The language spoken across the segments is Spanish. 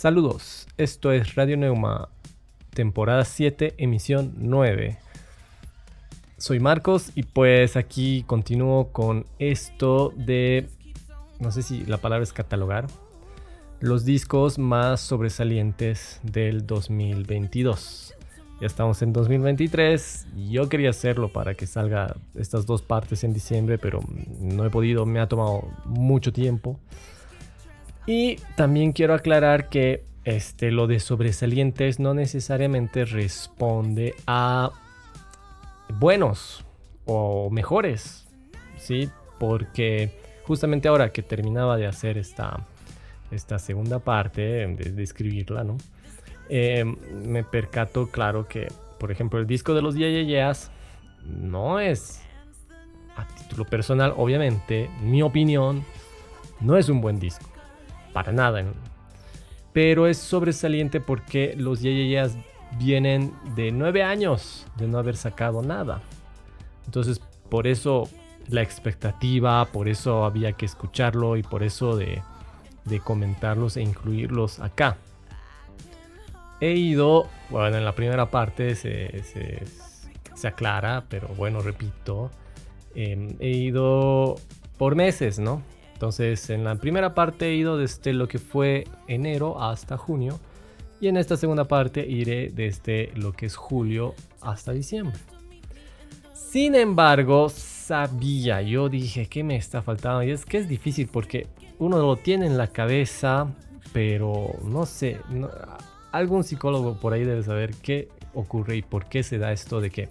Saludos, esto es Radio Neuma, temporada 7, emisión 9. Soy Marcos y pues aquí continúo con esto de, no sé si la palabra es catalogar, los discos más sobresalientes del 2022. Ya estamos en 2023 y yo quería hacerlo para que salga estas dos partes en diciembre, pero no he podido, me ha tomado mucho tiempo. Y también quiero aclarar que este, lo de sobresalientes no necesariamente responde a buenos o mejores, ¿sí? Porque justamente ahora que terminaba de hacer esta, esta segunda parte, de, escribirla, ¿no? Eh, me percato, claro, que, por ejemplo, el disco de los Yeas no es, a título personal, obviamente, mi opinión, no es un buen disco para nada. Pero es sobresaliente porque los Yeyeyas vienen de nueve años de no haber sacado nada. Entonces, por eso la expectativa, por eso había que escucharlo y por eso de, comentarlos e incluirlos acá. He ido, bueno, en la primera parte se, aclara, pero bueno, repito, em, he ido por meses, ¿no? Entonces, en la primera parte he ido desde lo que fue enero hasta junio. Y en esta segunda parte iré desde lo que es julio hasta diciembre. Sin embargo, sabía, yo dije que me está faltando. Y es que es difícil porque uno lo tiene en la cabeza, pero no sé. algún psicólogo por ahí debe saber qué ocurre y por qué se da esto de que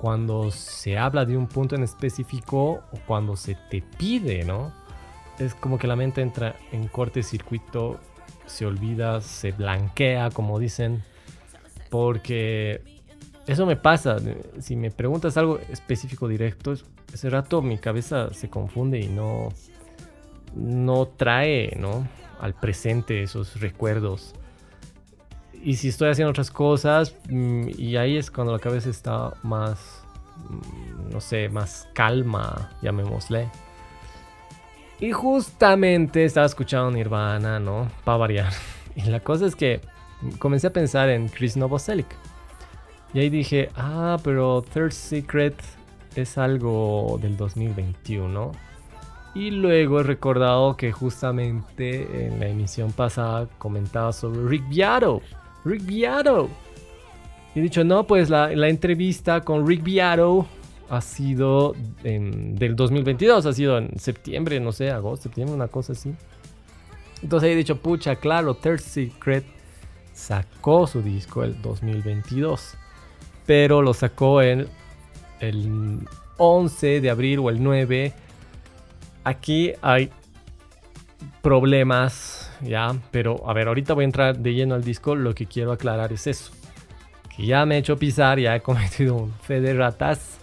cuando se habla de un punto en específico o cuando se te pide, ¿no? Es como que la mente entra en corte circuito, se olvida, se blanquea, como dicen, porque eso me pasa. Si me preguntas algo específico directo, ese rato mi cabeza se confunde y no, no trae ¿no? al presente esos recuerdos. Y si estoy haciendo otras cosas, mm, y ahí es cuando la cabeza está más, mm, no sé, más calma, llamémosle. Y justamente estaba escuchando Nirvana, ¿no? Para variar. Y la cosa es que comencé a pensar en Chris Novoselic. Y ahí dije, ah, pero Third Secret es algo del 2021. Y luego he recordado que justamente en la emisión pasada comentaba sobre Rick Beato. Rick Beato. Y he dicho, no, pues la, la entrevista con Rick Beato ha sido en, del 2022, ha sido en septiembre, no sé, agosto, septiembre, una cosa así. Entonces he dicho, pucha, claro, Third Secret sacó su disco el 2022, pero lo sacó en el 11 de abril o el 9. Aquí hay problemas, ya, pero a ver, ahorita voy a entrar de lleno al disco, lo que quiero aclarar es eso. Que ya me he hecho pisar, ya he cometido un fe de ratas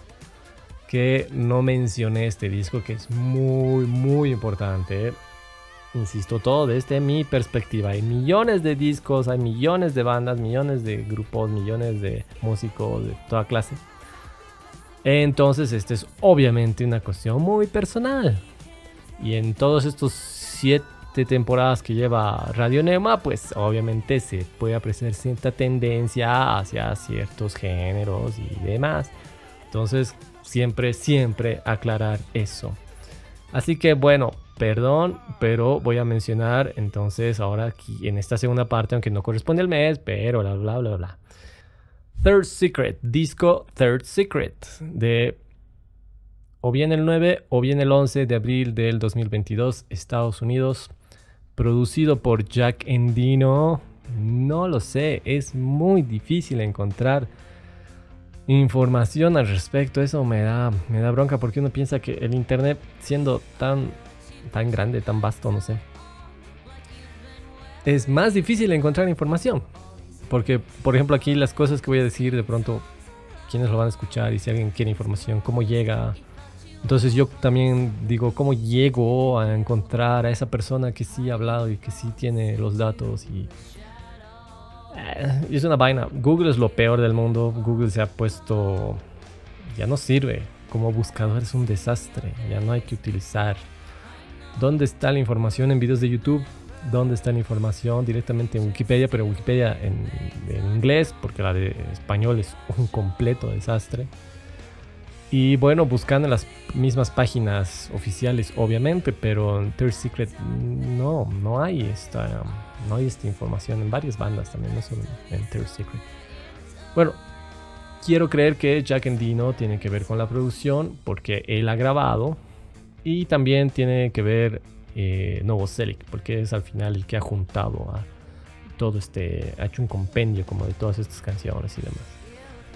que no mencioné este disco que es muy, muy importante. Insisto, todo desde mi perspectiva. Hay millones de discos, hay millones de bandas, millones de grupos, millones de músicos de toda clase. Entonces, esta es obviamente una cuestión muy personal. Y en todos estos siete temporadas que lleva Radio Nema, pues obviamente se puede apreciar cierta tendencia hacia ciertos géneros y demás. Entonces, siempre, siempre aclarar eso. Así que bueno, perdón, pero voy a mencionar entonces ahora aquí en esta segunda parte, aunque no corresponde al mes, pero bla, bla, bla, bla. Third Secret, disco Third Secret, de o bien el 9 o bien el 11 de abril del 2022, Estados Unidos, producido por Jack Endino. No lo sé, es muy difícil encontrar información al respecto. Eso me da, me da bronca porque uno piensa que el internet, siendo tan, tan grande, tan vasto, no sé, es más difícil encontrar información. Porque, por ejemplo, aquí las cosas que voy a decir, de pronto, quiénes lo van a escuchar y si alguien quiere información, cómo llega. Entonces yo también digo, ¿cómo llego a encontrar a esa persona que sí ha hablado y que sí tiene los datos y es una vaina. Google es lo peor del mundo. Google se ha puesto. Ya no sirve. Como buscador es un desastre. Ya no hay que utilizar. ¿Dónde está la información en videos de YouTube? dónde está la información directamente en Wikipedia, pero Wikipedia en, inglés, porque la de español es un completo desastre. Y bueno, buscando las mismas páginas oficiales, obviamente, pero en Third Secret no, no hay esta, no hay esta información en varias bandas también, no solo en Third Secret. Bueno, quiero creer que Jack Endino tiene que ver con la producción porque él ha grabado y también tiene que ver eh, Novoselic porque es al final el que ha juntado a todo este, ha hecho un compendio como de todas estas canciones y demás.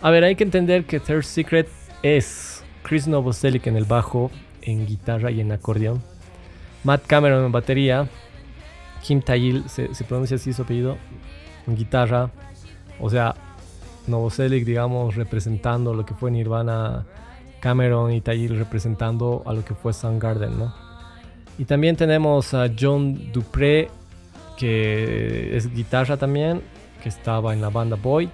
A ver, hay que entender que Third Secret es Chris Novoselic en el bajo, en guitarra y en acordeón, Matt Cameron en batería, Kim Tayil, se, pronuncia así su apellido, en guitarra, o sea, Novoselic, digamos, representando lo que fue Nirvana, Cameron y Tayil representando a lo que fue Soundgarden, ¿no? Y también tenemos a John Dupré, que es guitarra también, que estaba en la banda Void.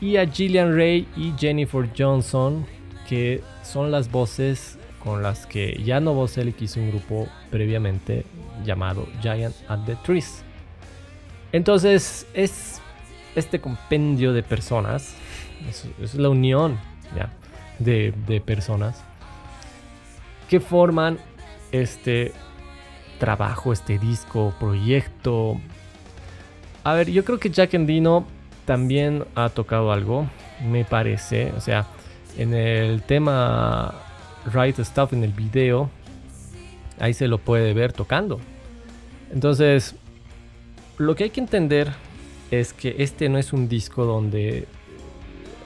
Y a Gillian Ray y Jennifer Johnson, que son las voces con las que ya Novoselic hizo un grupo previamente llamado Giant at the Trees. Entonces es este compendio de personas, es, la unión de, de personas que forman este trabajo, este disco, proyecto. A ver, yo creo que Jack Endino también ha tocado algo, me parece. O sea, en el tema Right Stuff, en el video, ahí se lo puede ver tocando. Entonces, lo que hay que entender es que este no es un disco donde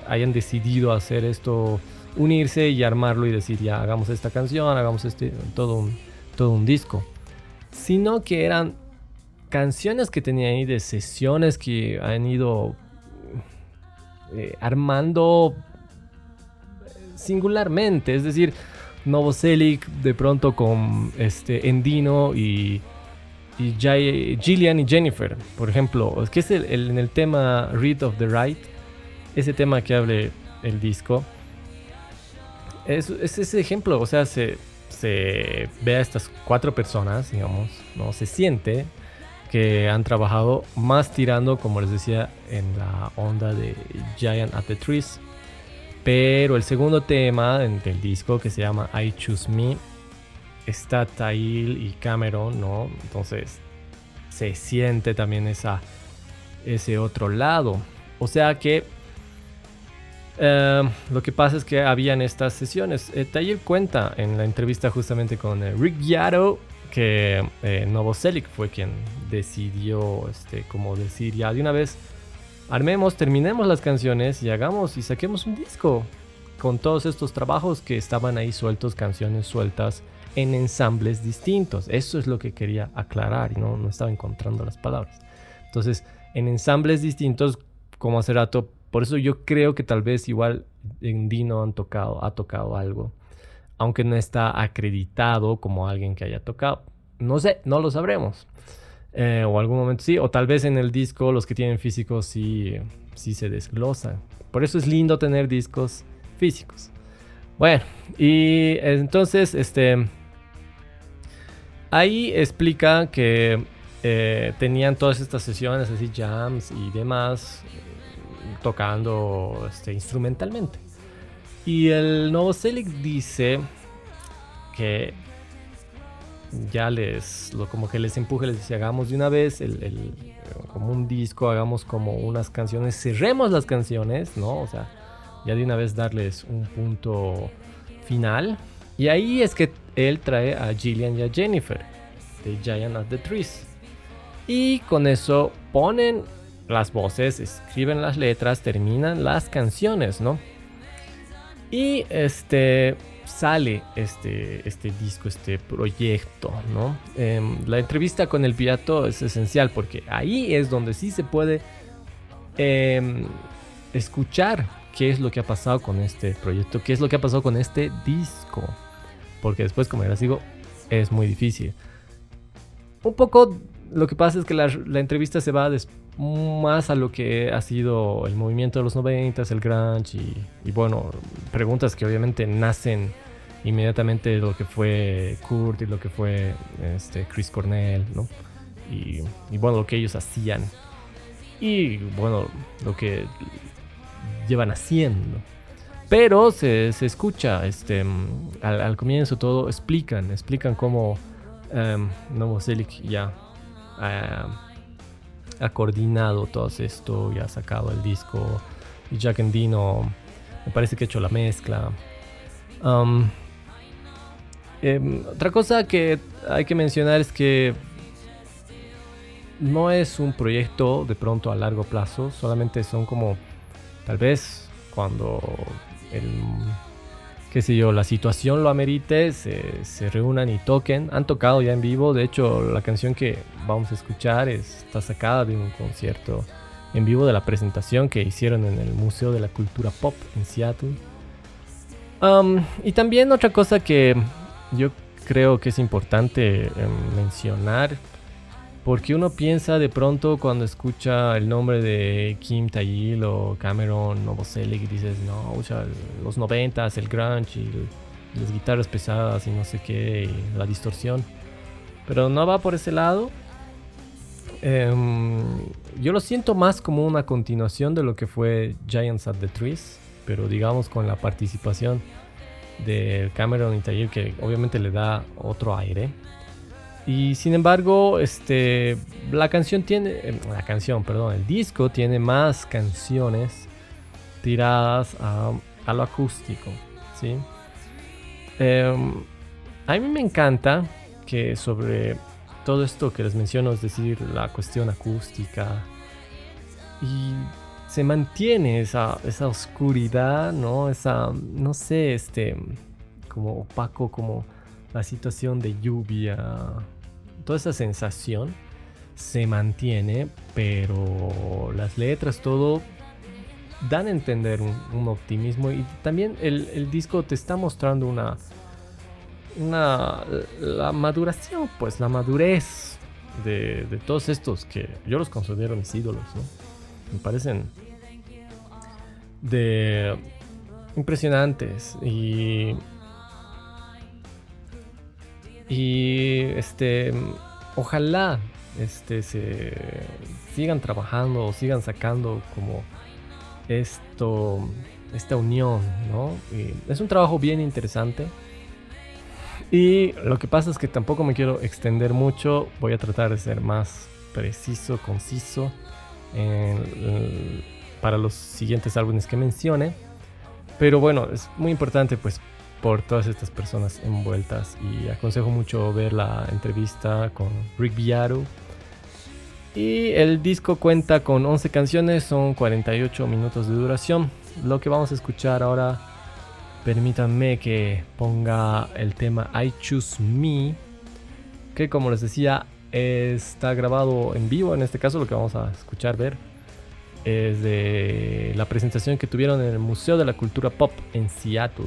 hayan decidido hacer esto, unirse y armarlo y decir ya hagamos esta canción, hagamos este, todo un, todo un disco, sino que eran canciones que tenían ahí de sesiones que han ido eh, armando singularmente, es decir, Novoselic de pronto con este Endino y y Gillian y Jennifer, por ejemplo, es que es el, en el tema Read of the Right, ese tema que hable el disco, es, ese ejemplo, o sea, se, se ve a estas cuatro personas, digamos, ¿no? Se siente que han trabajado más tirando, como les decía, en la onda de Giant at the Trees. Pero el segundo tema del disco que se llama I Choose Me está Tail y Cameron, ¿no? Entonces se siente también esa, ese otro lado. O sea que eh, lo que pasa es que habían estas sesiones. Eh, cuenta en la entrevista justamente con eh, Rick Yaro que eh, Novoselic fue quien decidió, este, como decir ya de una vez, armemos, terminemos las canciones y hagamos y saquemos un disco con todos estos trabajos que estaban ahí sueltos, canciones sueltas en ensambles distintos. Eso es lo que quería aclarar y no, no estaba encontrando las palabras. Entonces, en ensambles distintos, como hace rato, por eso yo creo que tal vez igual en Dino han tocado, ha tocado algo, aunque no está acreditado como alguien que haya tocado. No sé, no lo sabremos. Eh, o algún momento sí, o tal vez en el disco los que tienen físicos sí, sí se desglosan. Por eso es lindo tener discos físicos. Bueno, y entonces, este, Ahí explica que eh, tenían todas estas sesiones, así jams y demás, tocando este, instrumentalmente. Y el Novoselic dice que ya les, lo, como que les empuje, les dice, hagamos de una vez el, como un disco, hagamos como unas canciones, cerremos las canciones, ¿no? O sea, ya de una vez darles un punto final. Y ahí es que él trae a Gillian y a Jennifer de Giant at the Trees. Y con eso ponen las voces, escriben las letras, terminan las canciones, ¿no? Y este sale este, este disco, este proyecto, ¿no? Em, la entrevista con el Piato es esencial porque ahí es donde sí se puede em, escuchar qué es lo que ha pasado con este proyecto, qué es lo que ha pasado con este disco. Porque después, como ya les digo, es muy difícil. Un poco lo que pasa es que la, entrevista se va más a lo que ha sido el movimiento de los 90, el grunge y, bueno, preguntas que obviamente nacen inmediatamente de lo que fue Kurt y lo que fue este, Chris Cornell, ¿no? y, bueno, lo que ellos hacían y bueno, lo que llevan haciendo. Pero se, escucha, este, al, comienzo todo explican, explican cómo um, Novoselic ya ha coordinado todo esto, ya ha sacado el disco y Jack Endino me parece que ha hecho la mezcla. Em, otra cosa que hay que mencionar es que no es un proyecto de pronto a largo plazo, solamente son como tal vez cuando el, qué sé yo, la situación lo amerite, se, se, reúnan y toquen. Han tocado ya en vivo, de hecho la canción que vamos a escuchar está sacada de un concierto en vivo de la presentación que hicieron en el Museo de la Cultura Pop en Seattle. y también otra cosa que yo creo que es importante em, mencionar, porque uno piensa de pronto cuando escucha el nombre de Kim Taeyil o Cameron Novoselic dices, no, o sea, los noventas, el grunge y las guitarras pesadas y no sé qué, y la distorsión. Pero no va por ese lado. Em, yo lo siento más como una continuación de lo que fue Giants at the Trees, pero digamos con la participación de Cameron y Taylor que obviamente le da otro aire. Y sin embargo, este, la canción tiene, em, la canción, perdón, el disco tiene más canciones tiradas a, lo acústico, ¿sí? Em, a mí me encanta que sobre todo esto que les menciono, es decir, la cuestión acústica. Y se mantiene esa, esa oscuridad, ¿no? Esa, no sé, este, como opaco, como la situación de lluvia. Toda esa sensación se mantiene, pero las letras, todo dan a entender un, optimismo y también el, el disco te está mostrando una una, la maduración, pues la madurez de, todos estos que yo los considero mis ídolos, ¿no? Me parecen de impresionantes y y este ojalá este se sigan trabajando o sigan sacando como esto esta unión, ¿no? es un trabajo bien interesante y lo que pasa es que tampoco me quiero extender mucho, voy a tratar de ser más preciso, conciso para los siguientes álbumes que mencione. Pero bueno, es muy importante pues por todas estas personas envueltas y aconsejo mucho ver la entrevista con Rick Viaro. Y el disco cuenta con 11 canciones, son 48 minutos de duración. Lo que vamos a escuchar ahora permítanme que ponga el tema I Choose Me, que como les decía está grabado en vivo, en este caso lo que vamos a escuchar, ver, es de la presentación que tuvieron en el Museo de la Cultura Pop en Seattle.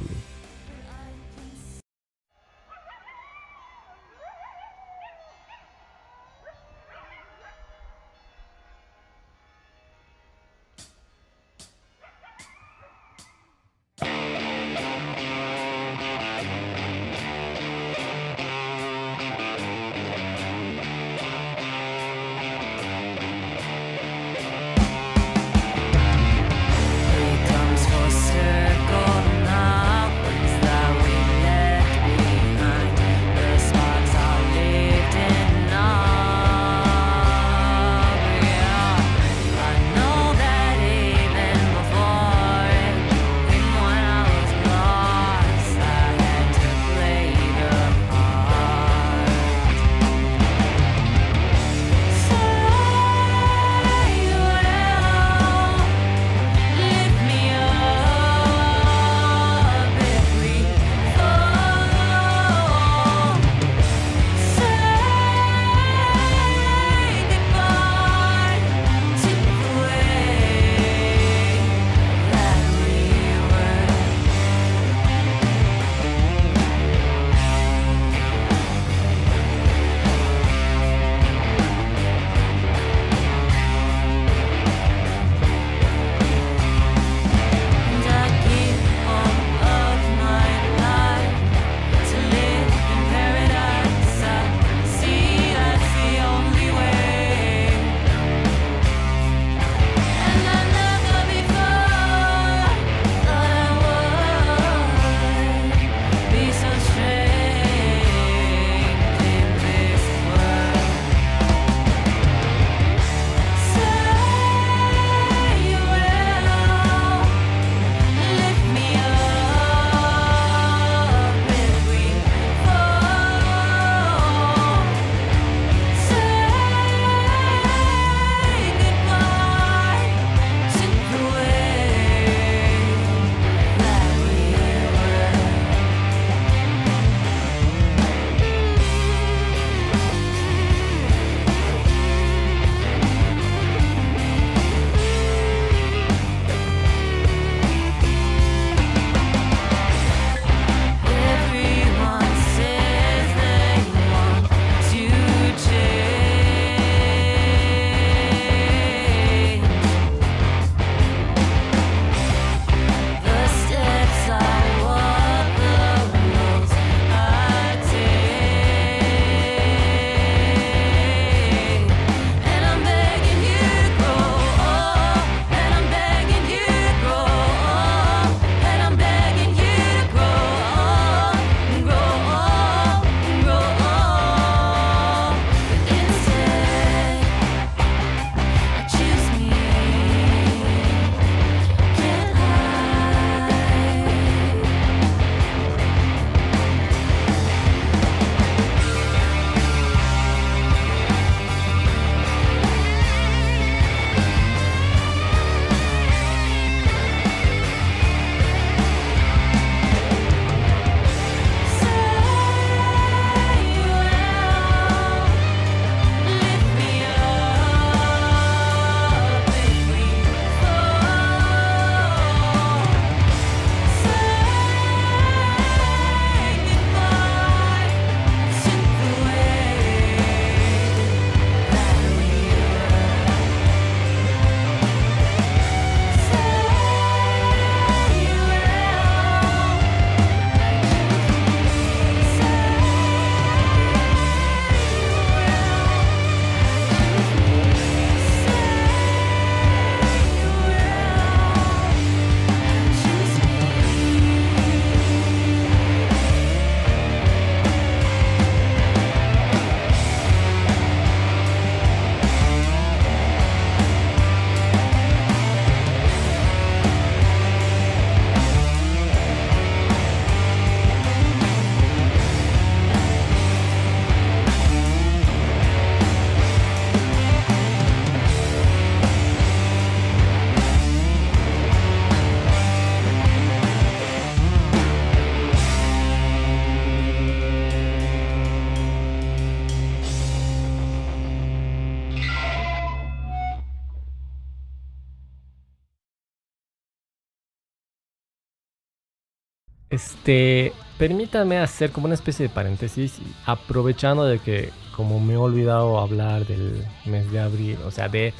Este, permítame hacer como una especie de paréntesis, aprovechando de que como me he olvidado hablar del mes de abril, o sea, de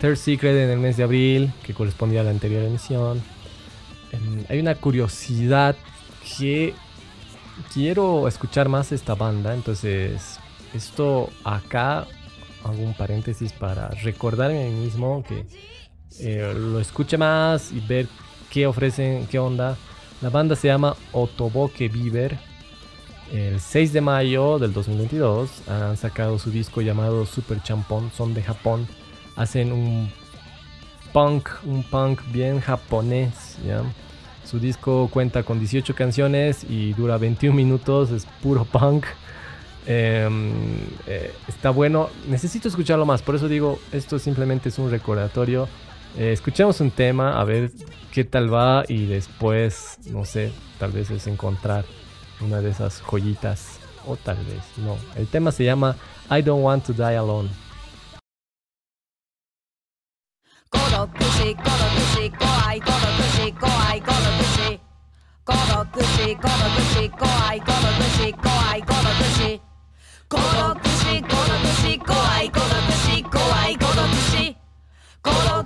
Third Secret en el mes de abril, que correspondía a la anterior emisión. Em, hay una curiosidad que quiero escuchar más esta banda, entonces esto acá hago un paréntesis para recordarme a mí mismo que eh, lo escuche más y ver qué ofrecen, qué onda. La banda se llama Otoboke Beaver. El 6 de mayo del 2022 han sacado su disco llamado Super Champón, son de Japón. Hacen un punk, un punk bien japonés. Su disco cuenta con 18 canciones y dura 21 minutos, es puro punk. Em, eh, está bueno, necesito escucharlo más, por eso digo, esto simplemente es un recordatorio. Eh, escuchemos un tema, a ver qué tal va y después, no sé, tal vez es encontrar una de esas joyitas o tal vez no. El tema se llama I Don't Want to Die Alone. 孤独死孤独死怖い孤独死怖い孤独死孤独死孤独死怖い孤独死怖い孤独死孤独死孤独死怖い孤独死怖い孤独死孤独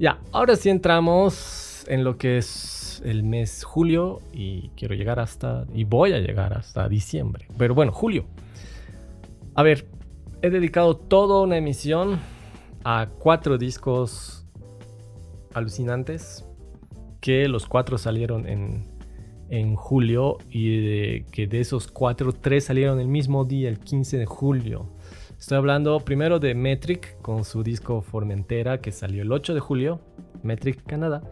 Ya, ahora sí entramos en lo que es el mes julio y quiero llegar hasta, y voy a llegar hasta diciembre. Pero bueno, julio. A ver, he dedicado toda una emisión a cuatro discos alucinantes que los cuatro salieron en, en julio y que de esos cuatro, tres salieron el mismo día, el 15 de julio. Estoy hablando primero de Metric con su disco Formentera que salió el 8 de julio, Metric Canadá.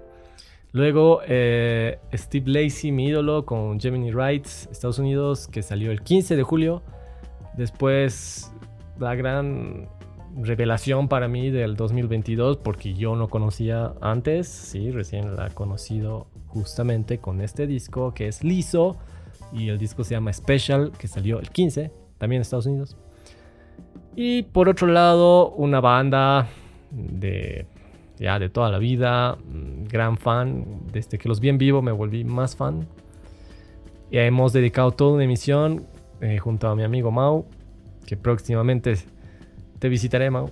Luego eh, Steve Lacey, mi ídolo, con Gemini Rights, Estados Unidos, que salió el 15 de julio. Después la gran revelación para mí del 2022, porque yo no conocía antes, sí, recién la he conocido justamente con este disco que es liso y el disco se llama Special, que salió el 15, también en Estados Unidos. Y por otro lado, una banda de ya de toda la vida, mm, gran fan, desde que los vi en vivo me volví más fan. Y hemos dedicado toda una emisión eh, junto a mi amigo Mau, que próximamente te visitaré, Mau.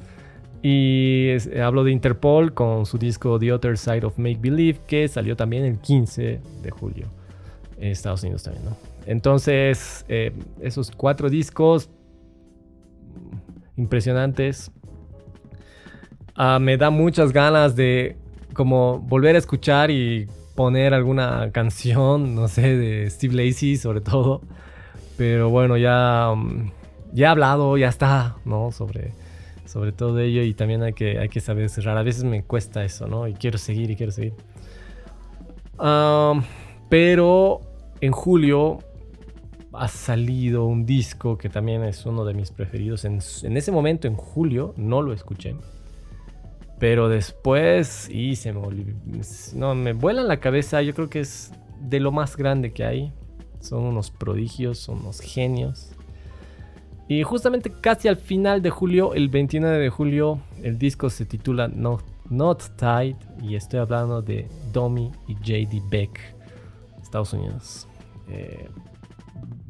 y hablo de Interpol con su disco The Other Side of Make Believe, que salió también el 15 de julio en Estados Unidos también. Entonces, eh, esos cuatro discos impresionantes. Ah, me da muchas ganas de como volver a escuchar y poner alguna canción, no sé, de Steve Lacey sobre todo. Pero bueno, ya, mm, ya he hablado, ya está, ¿no? Sobre, sobre todo ello y también hay que, hay que saber cerrar. A veces me cuesta eso, ¿no? Y quiero seguir y quiero seguir. pero en julio ha salido un disco que también es uno de mis preferidos. En, en ese momento, en julio, no lo escuché. Pero después, y se me No, me vuela en la cabeza. Yo creo que es de lo más grande que hay. Son unos prodigios, son unos genios. Y justamente casi al final de julio, el 29 de julio, el disco se titula Not, Not Tied. Y estoy hablando de Domi y JD Beck, Estados Unidos. Eh,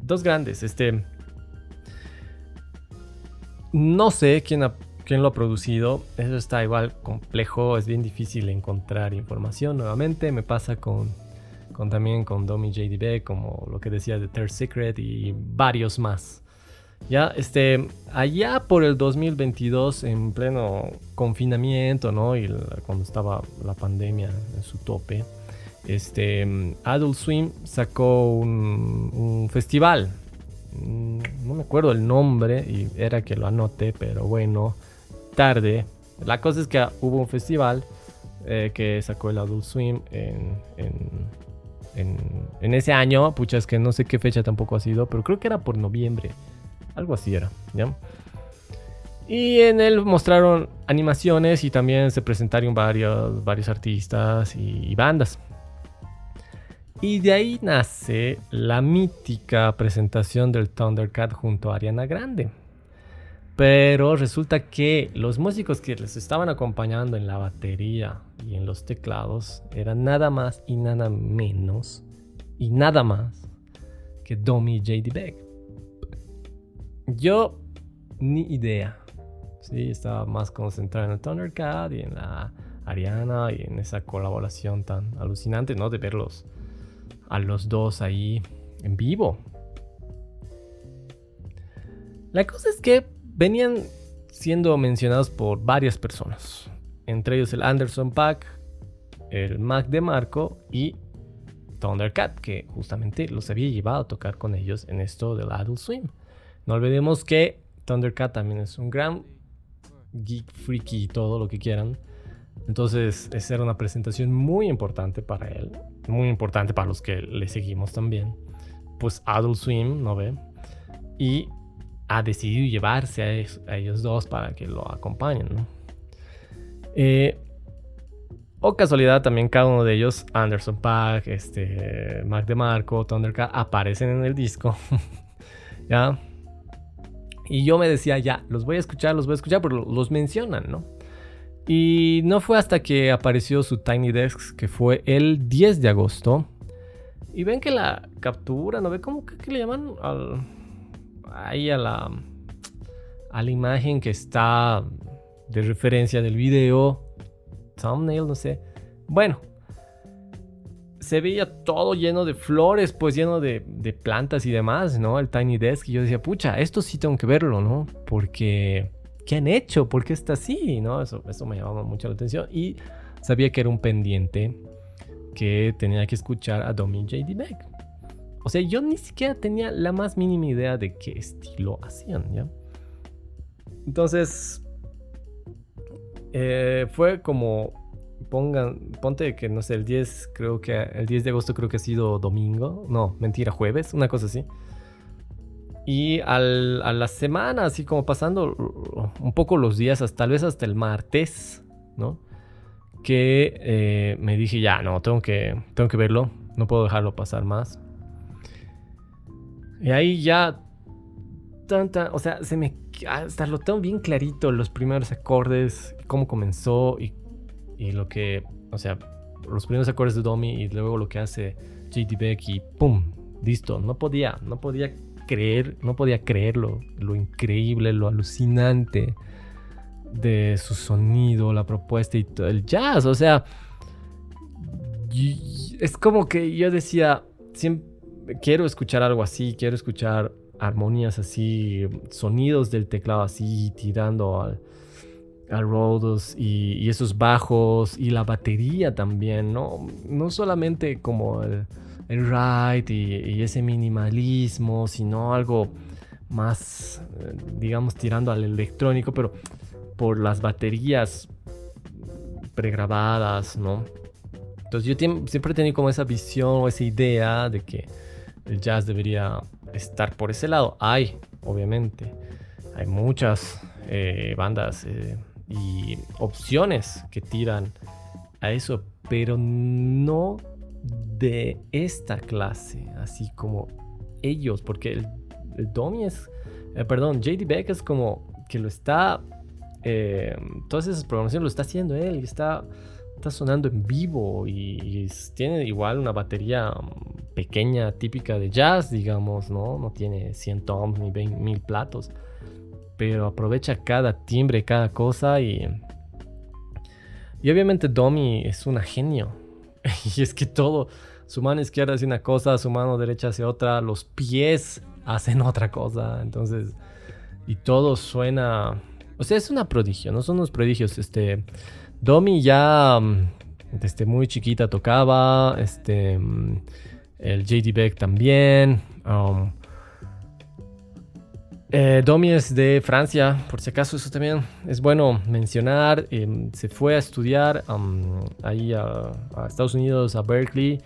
dos grandes. Este. No sé quién, quién lo ha producido. Eso está igual complejo. Es bien difícil encontrar información. Nuevamente me pasa con, con también con Domi JDB, como lo que decía de Third Secret y varios más. Ya, este, allá por el 2022, en pleno confinamiento, ¿no? Y cuando estaba la pandemia en su tope, este, Adult Swim sacó un, festival. No me acuerdo el nombre y era que lo anoté, pero bueno, tarde. La cosa es que hubo un festival eh, que sacó el Adult Swim en, en, ese año. Pucha, es que no sé qué fecha tampoco ha sido, pero creo que era por noviembre. Algo así era. Y en él mostraron animaciones y también se presentaron varios, varios artistas y bandas. Y de ahí nace la mítica presentación del Thundercat junto a Ariana Grande. Pero resulta que los músicos que les estaban acompañando en la batería y en los teclados eran nada más y nada menos y nada más que Domi J.D. Beck. Yo ni idea. Sí, estaba más concentrado en el Thundercat y en la Ariana y en esa colaboración tan alucinante, ¿no? De verlos a los dos ahí en vivo. La cosa es que venían siendo mencionados por varias personas, entre ellos el Anderson Pack, el Mac de Marco y Thundercat, que justamente los había llevado a tocar con ellos en esto del Adult Swim. No olvidemos que Thundercat también es un gran geek freaky y todo lo que quieran. Entonces, esa era una presentación muy importante para él, muy importante para los que le seguimos también. Pues Adult Swim, ¿no ve? Y ha decidido llevarse a, ellos dos para que lo acompañen, ¿no? Eh, o casualidad también cada uno de ellos, Anderson Pack, este, Mac DeMarco, Thundercat, aparecen en el disco. ¿Ya? Y yo me decía, ya, los voy a escuchar, los voy a escuchar, pero los mencionan, ¿no? Y no fue hasta que apareció su Tiny Desk, que fue el 10 de agosto. Y ven que la captura, ¿no ve cómo que, le llaman? ahí a la, a la imagen que está de referencia del video. Thumbnail, no sé. Bueno, se veía todo lleno de flores, pues lleno de, de, plantas y demás, ¿no? El Tiny Desk. Y yo decía, pucha, esto sí tengo que verlo, ¿no? Porque ¿qué han hecho? ¿Por qué está así? ¿No? Eso, me llamaba mucho la atención y sabía que era un pendiente que tenía que escuchar a Domi J.D. Beck. O sea, yo ni siquiera tenía la más mínima idea de qué estilo hacían, ¿ya? Entonces, eh, fue como, pongan, ponte que, no sé, el 10, creo que, el 10 de agosto creo que ha sido domingo, no, mentira, jueves, una cosa así. Y a la semana, así como pasando un poco los días, hasta, tal vez hasta el martes, ¿no? Que eh, me dije, ya, no, tengo que, tengo que verlo, no puedo dejarlo pasar más. Y ahí ya, tanta, o sea, se me, hasta lo tengo bien clarito, los primeros acordes, cómo comenzó y, y lo que, o sea, los primeros acordes de Domi y luego lo que hace JD Beck y ¡pum! Listo, no podía, no podía creer, no podía creerlo, lo increíble, lo alucinante de su sonido, la propuesta y todo el jazz. O sea, es como que yo decía, quiero escuchar algo así, quiero escuchar armonías así, sonidos del teclado así, tirando al, al Rhodes y, esos bajos y la batería también, ¿no? No solamente como el el ride y, ese minimalismo, sino algo más, eh, digamos, tirando al electrónico, pero por las baterías pregrabadas, ¿no? Entonces yo siempre he tenido como esa visión o esa idea de que el jazz debería estar por ese lado. Hay, obviamente, hay muchas eh, bandas eh, y opciones que tiran a eso, pero no de esta clase, así como ellos, porque el, Domi es, eh, perdón, JD Beck es como que lo está, todas esas programaciones lo está haciendo él está está sonando en vivo y, tiene igual una batería mm, pequeña, típica de jazz, digamos, ¿no? No tiene 100 toms ni 20 mil platos, pero aprovecha cada timbre, cada cosa y... Y obviamente Domi es una genio. y es que todo, su mano izquierda hace una cosa, su mano derecha hace otra, los pies hacen otra cosa, entonces... Y todo suena... O sea, es una prodigio, no son unos prodigios, este... Domi ya mm, desde muy chiquita tocaba, este, mm, el JD Beck también. Um, eh, Domi es de Francia, por si acaso eso también es bueno mencionar. Em, se fue a estudiar ahí a, Estados Unidos, a Berkeley,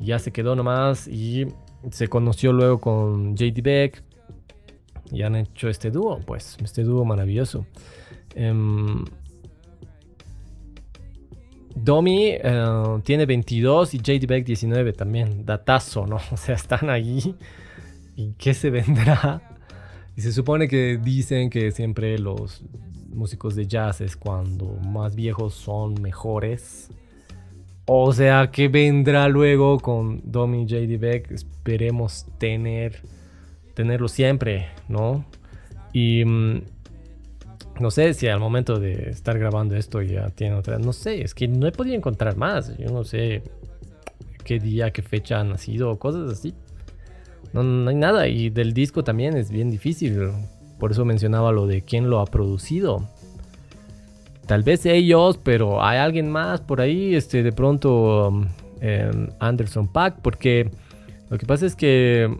ya se quedó nomás y se conoció luego con JD Beck y han hecho este dúo, pues, este dúo maravilloso. Em, Domi eh, tiene 22 y JD Beck 19 también. Datazo, ¿no? O sea, están ahí. ¿Y qué se vendrá? Y se supone que dicen que siempre los músicos de jazz es cuando más viejos son mejores. O sea, ¿qué vendrá luego con Domi JD Beck? Esperemos tener, tenerlo siempre, ¿no? Y mm, no sé si al momento de estar grabando esto ya tiene otra. No sé, es que no he podido encontrar más. Yo no sé qué día, qué fecha ha nacido cosas así. No, no, hay nada. Y del disco también es bien difícil. Por eso mencionaba lo de quién lo ha producido. Tal vez ellos, pero hay alguien más por ahí. Este, de pronto um, Anderson Pack. Porque lo que pasa es que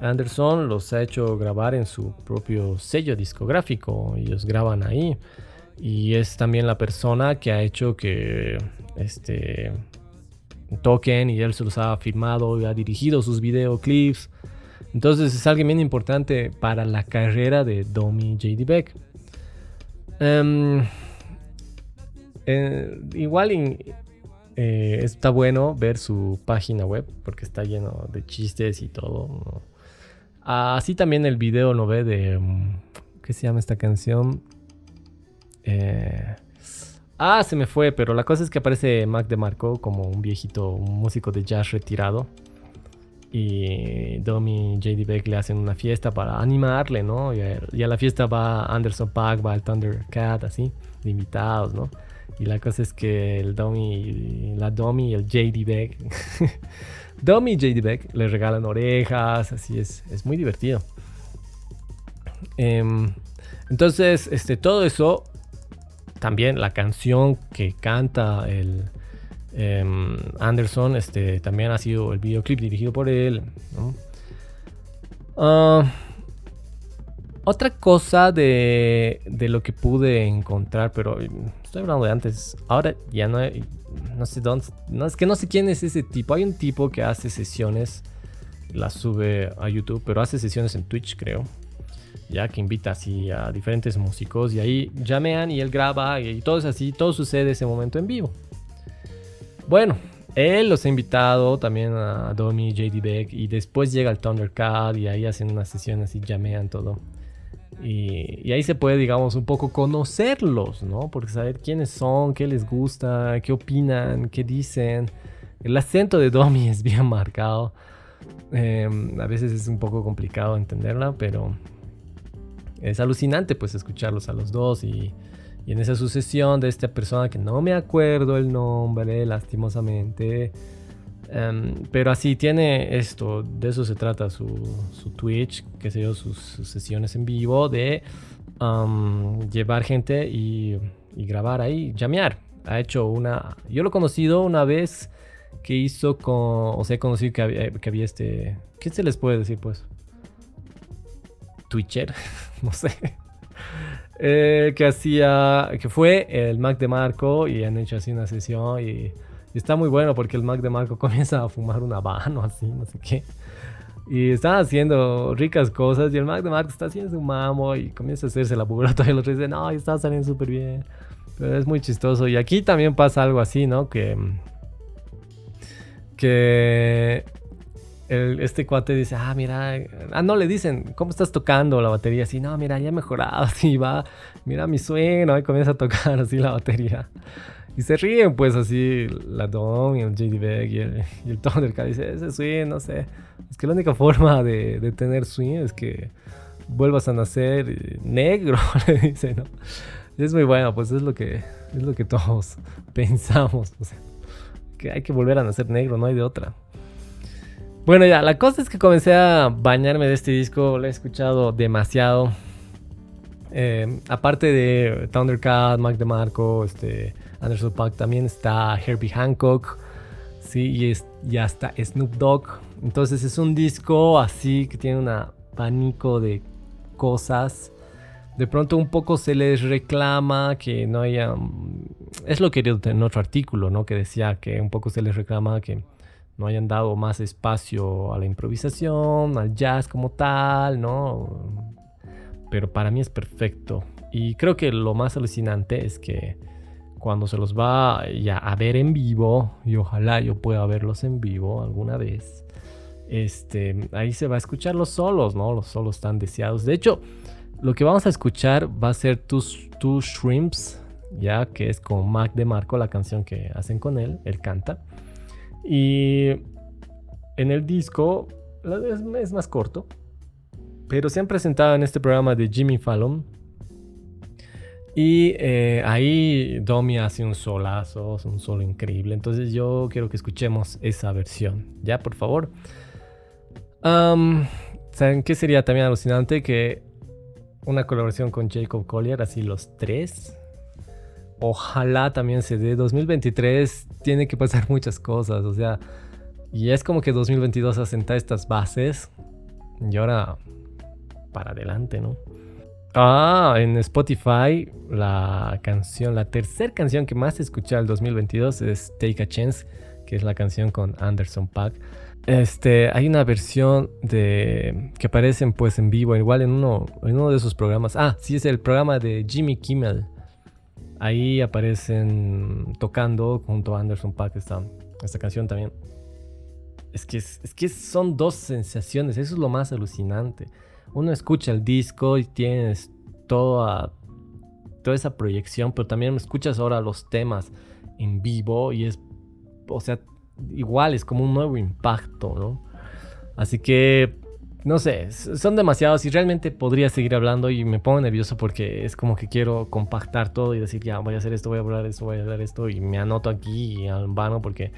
Anderson los ha hecho grabar en su propio sello discográfico. Ellos graban ahí. Y es también la persona que ha hecho que este, toquen y él se los ha filmado y ha dirigido sus videoclips. Entonces es alguien bien importante para la carrera de Domi J.D. Beck. Em, eh, igual eh, está bueno ver su página web porque está lleno de chistes y todo. Así también el video lo ve de... Mm, ¿Qué se llama esta canción? Eh, ah, se me fue, pero la cosa es que aparece Mac DeMarco como un viejito, un músico de jazz retirado. Y Domi y JD Beck le hacen una fiesta para animarle, ¿no? Y a, la fiesta va Anderson Paak, va el Thundercat, así, de invitados, ¿no? Y la cosa es que el Domi, la Domi y el JD Beck Domi y JD Beck le regalan orejas, así es, es muy divertido. Em, entonces, este, todo eso, también la canción que canta el em, Anderson, este, también ha sido el videoclip dirigido por él. Ah, otra cosa de, de, lo que pude encontrar, pero estoy hablando de antes, ahora ya no no sé dónde, no, es que no sé quién es ese tipo. Hay un tipo que hace sesiones, las sube a YouTube, pero hace sesiones en Twitch, creo. Ya que invita así a diferentes músicos y ahí llamean y él graba y, todo es así, todo sucede ese momento en vivo. Bueno, él los ha invitado también a Domi, JD Beck y después llega el Thundercat y ahí hacen una sesión así, llamean todo. Y, ahí se puede, digamos, un poco conocerlos, ¿no? Porque saber quiénes son, qué les gusta, qué opinan, qué dicen. El acento de Domi es bien marcado. Em, a veces es un poco complicado entenderla, pero es alucinante pues escucharlos a los dos y, y en esa sucesión de esta persona que no me acuerdo el nombre, lastimosamente, Em, pero así tiene esto, de eso se trata su, Twitch, que sé yo, sus, sesiones en vivo, de llevar gente y, grabar ahí, llamear. Ha hecho una, yo lo he conocido una vez que hizo con, o sea, he conocido que había, que había este, ¿qué se les puede decir pues? Twitcher, no sé. Eh, que hacía, que fue el Mac de Marco y han hecho así una sesión y está muy bueno porque el Mac de Marco comienza a fumar una habano así, no sé qué. Y están haciendo ricas cosas y el Mac de Marco está haciendo su mamo y comienza a hacerse la bugrota y el otro dice, no, está saliendo súper bien. Pero es muy chistoso. Y aquí también pasa algo así, ¿no? Que... Que este cuate dice, ah, mira, ah, no, le dicen, ¿cómo estás tocando la batería? Así, no, mira, ya he mejorado, así va, mira mi sueño, y comienza a tocar así la batería. Y se ríen, pues, así, la Dom y el JD Beck y el, y el Thundercat. Dice, ese swing, no sé. Es que la única forma de, de tener swing es que vuelvas a nacer negro, le dice, ¿no? Y es muy bueno, pues es lo que, es lo que todos pensamos. O sea, que hay que volver a nacer negro, no hay de otra. Bueno, ya, la cosa es que comencé a bañarme de este disco, lo he escuchado demasiado. Eh, aparte de Thundercat, Mac DeMarco, este, Anderson Paak, también está Herbie Hancock, sí, y, es, y hasta Snoop Dogg. Entonces es un disco así que tiene un abanico de cosas. De pronto un poco se les reclama que no haya... Es lo que en otro artículo, ¿no? Que decía que un poco se les reclama que no hayan dado más espacio a la improvisación, al jazz como tal, ¿no? Pero para mí es perfecto. Y creo que lo más alucinante es que cuando se los va ya a ver en vivo, y ojalá yo pueda verlos en vivo alguna vez, este, ahí se va a escuchar los solos, ¿no? Los solos tan deseados. De hecho, lo que vamos a escuchar va a ser Two, two Shrimps, ya que es con Mac de Marco, la canción que hacen con él, él canta. Y en el disco es, más corto, pero se han presentado en este programa de Jimmy Fallon. Y eh, ahí Domi hace un solazo, un solo increíble. Entonces yo quiero que escuchemos esa versión. Ya, por favor. ¿Saben qué sería también alucinante? Que una colaboración con Jacob Collier, así los tres. Ojalá también se dé. 2023 tiene que pasar muchas cosas, o sea, y es como que 2022 asenta estas bases y ahora para adelante, ¿no? Ah, en Spotify la canción, la tercera canción que más escuché el 2022 es Take a Chance, que es la canción con Anderson Pack. Este, hay una versión de que aparecen pues en vivo, igual en uno, en uno de esos programas. Ah, sí es el programa de Jimmy Kimmel Ahí aparecen tocando junto a Anderson Paak esta, esta canción también. Es que, es, que son dos sensaciones, eso es lo más alucinante. Uno escucha el disco y tienes toda, toda esa proyección, pero también escuchas ahora los temas en vivo y es, o sea, igual es como un nuevo impacto, ¿no? Así que no sé, son demasiados y realmente podría seguir hablando y me pongo nervioso porque es como que quiero compactar todo y decir, ya, voy a hacer esto, voy a hablar esto, voy a hablar esto y me anoto aquí al vano porque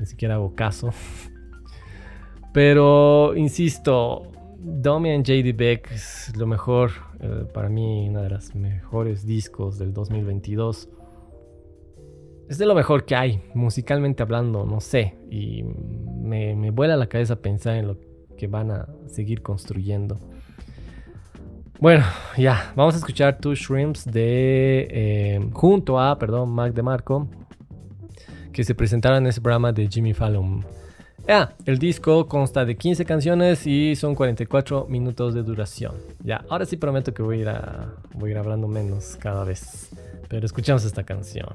ni siquiera hago caso. Pero, insisto, Domian JD Beck es lo mejor, eh, para mí, una de las mejores discos del 2022. Es de lo mejor que hay, musicalmente hablando, no sé. Y me, me vuela la cabeza pensar en lo que van a seguir construyendo. Bueno, ya, vamos a escuchar Two Shrimps de eh, junto a, perdón, Mac de Marco, que se presentaron en ese programa de Jimmy Fallon. Ya, el disco consta de 15 canciones y son 44 minutos de duración. Ya, ahora sí prometo que voy a ir, voy a ir hablando menos cada vez. Pero escuchamos esta canción.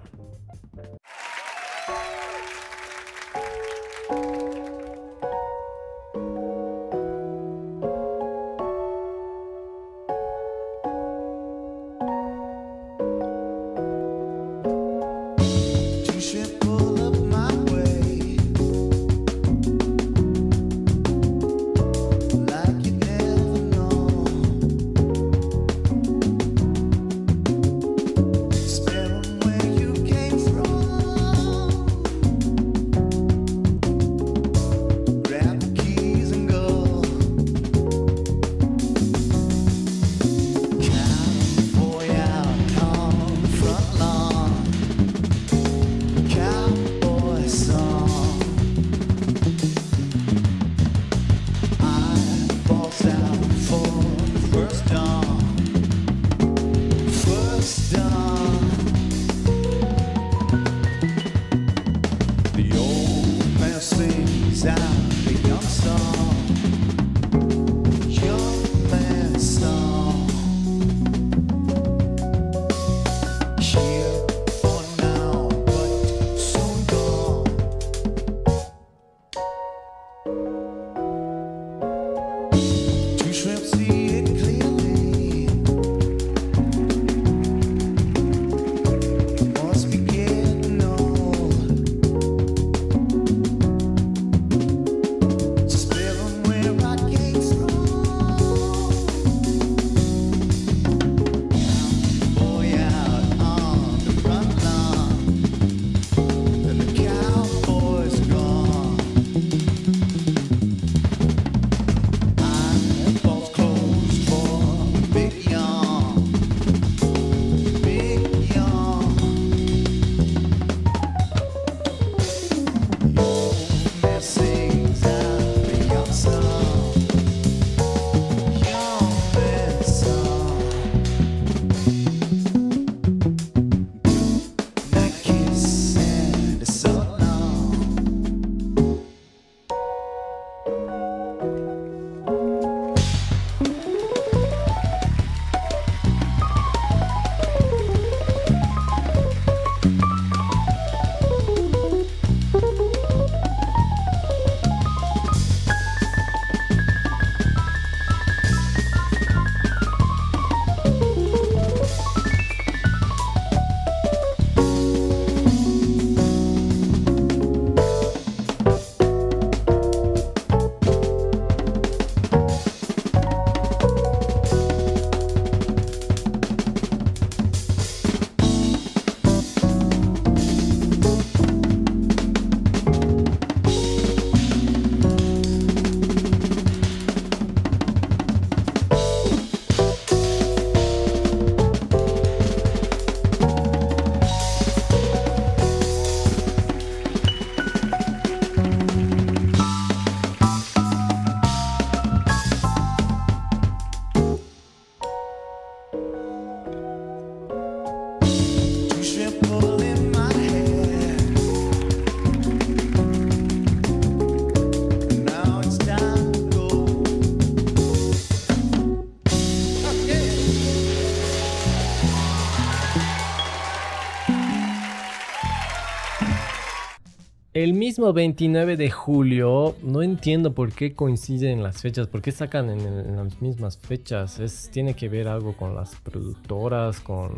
El mismo 29 de julio, no entiendo por qué coinciden las fechas, por qué sacan en, las mismas fechas. Es, tiene que ver algo con las productoras, con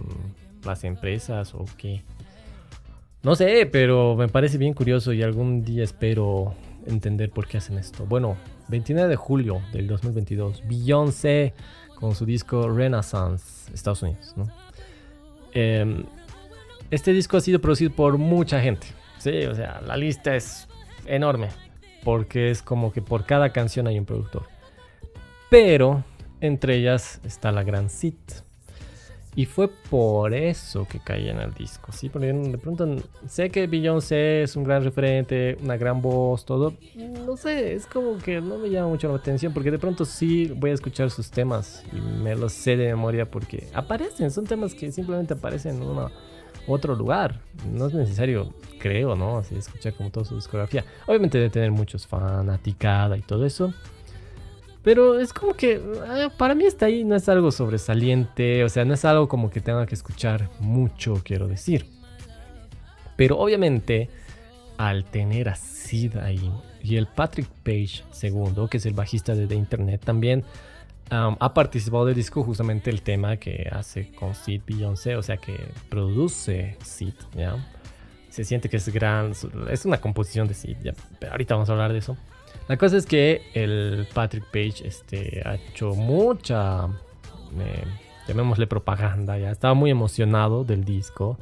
las empresas o qué. No sé, pero me parece bien curioso y algún día espero entender por qué hacen esto. Bueno, 29 de julio del 2022, Beyoncé con su disco Renaissance, Estados Unidos. Em, este disco ha sido producido por mucha gente Sí, o sea, la lista es enorme. Porque es como que por cada canción hay un productor. Pero entre ellas está la gran Sid. Y fue por eso que caí en el disco, ¿sí? Porque de pronto sé que Beyoncé es un gran referente, una gran voz, todo. No sé, es como que no me llama mucho la atención porque de pronto sí voy a escuchar sus temas y me los sé de memoria porque aparecen, son temas que simplemente aparecen en una otro lugar. No es necesario, creo, ¿no? Así escuchar como toda su discografía. Obviamente debe tener muchos fanaticada y todo eso. Pero es como que ah, para mí está ahí, no es algo sobresaliente, o sea, no es algo como que tenga que escuchar mucho, quiero decir. Pero obviamente, al tener a Sid ahí y el Patrick Page segundo, que es el bajista de The Internet, también ha participado del disco justamente el tema que hace con Sid Beyoncé, o sea que produce Sid, ¿ya? Se siente que es gran, es una composición de Sid. Pero ahorita vamos a hablar de eso. La cosa es que el Patrick Page este, ha hecho mucha, eh, llamémosle propaganda, ya estaba muy emocionado del disco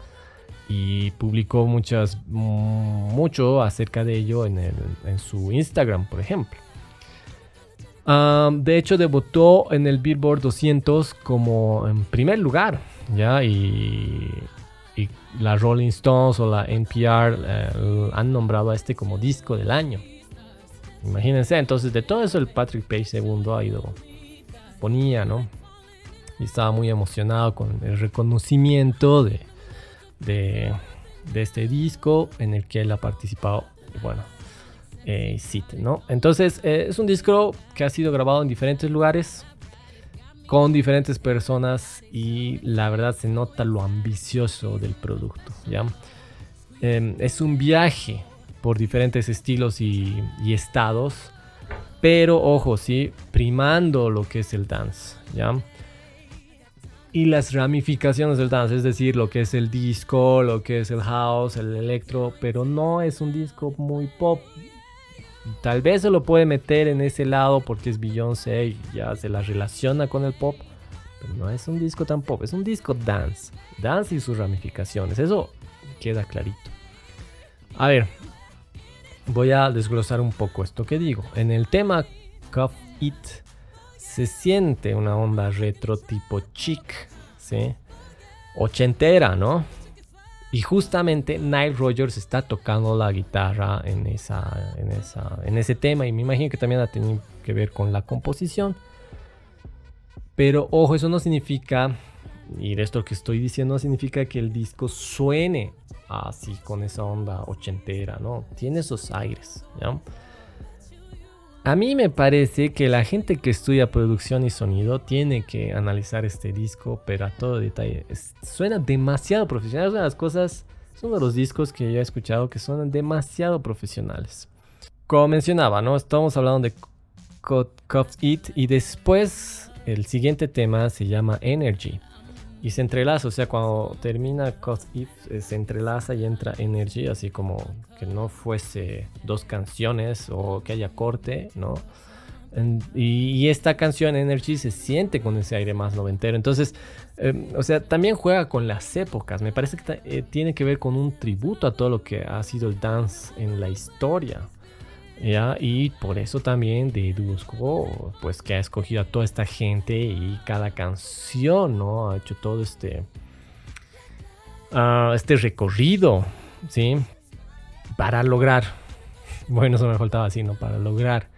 y publicó muchas, mucho acerca de ello en su Instagram, por ejemplo de hecho, debutó en el Billboard 200 como en primer lugar, ¿ya? Y, la Rolling Stones o la NPR eh, han nombrado a este como disco del año. Imagínense, entonces de todo eso el Patrick Page segundo ha ido, ponía, ¿no? Y estaba muy emocionado con el reconocimiento de, de, de este disco en el que él ha participado. Bueno, eh, ¿no? Entonces eh, es un disco que ha sido grabado en diferentes lugares con diferentes personas y la verdad se nota lo ambicioso del producto, ¿ya? Em, es un viaje por diferentes estilos y, estados, pero ojo, sí, primando lo que es el dance, ¿ya? y las ramificaciones del dance, es decir, lo que es el disco, lo que es el house, el electro, pero no es un disco muy pop, Tal vez se lo puede meter en ese lado porque es Beyoncé y ya se la relaciona con el pop. Pero no es un disco tan pop, es un disco dance. Dance y sus ramificaciones. Eso queda clarito. A ver, voy a desglosar un poco esto que digo. En el tema Cuff It se siente una onda retro tipo chic, ¿sí? Ochentera, ¿no? Y justamente Nile Rogers está tocando la guitarra en, esa, en, esa, en ese tema y me imagino que también ha tenido que ver con la composición. Pero ojo, eso no significa, y esto que estoy diciendo no significa que el disco suene así con esa onda ochentera, ¿no? Tiene esos aires, ¿ya? A mí me parece que la gente que estudia producción y sonido tiene que analizar este disco, pero a todo detalle. suena demasiado profesional. Es una de las cosas, es uno de los discos que yo he escuchado que suenan demasiado profesionales. Como mencionaba, ¿no? Estamos hablando de Cuff It y después el siguiente tema se llama Energy y se entrelaza, o sea, cuando termina Cause If eh, se entrelaza y entra Energy, así como que no fuese dos canciones o que haya corte, ¿no? y, esta canción Energy se siente con ese aire más noventero. Entonces, em, o sea, también juega con las épocas. Me parece que eh, tiene que ver con un tributo a todo lo que ha sido el dance en la historia. Y por eso también de Duosco, pues que ha escogido a toda esta gente y cada canción, ¿no? Ha hecho todo este, ah, este recorrido, ¿sí? Para lograr, bueno, eso me faltaba así, ¿no? Para lograr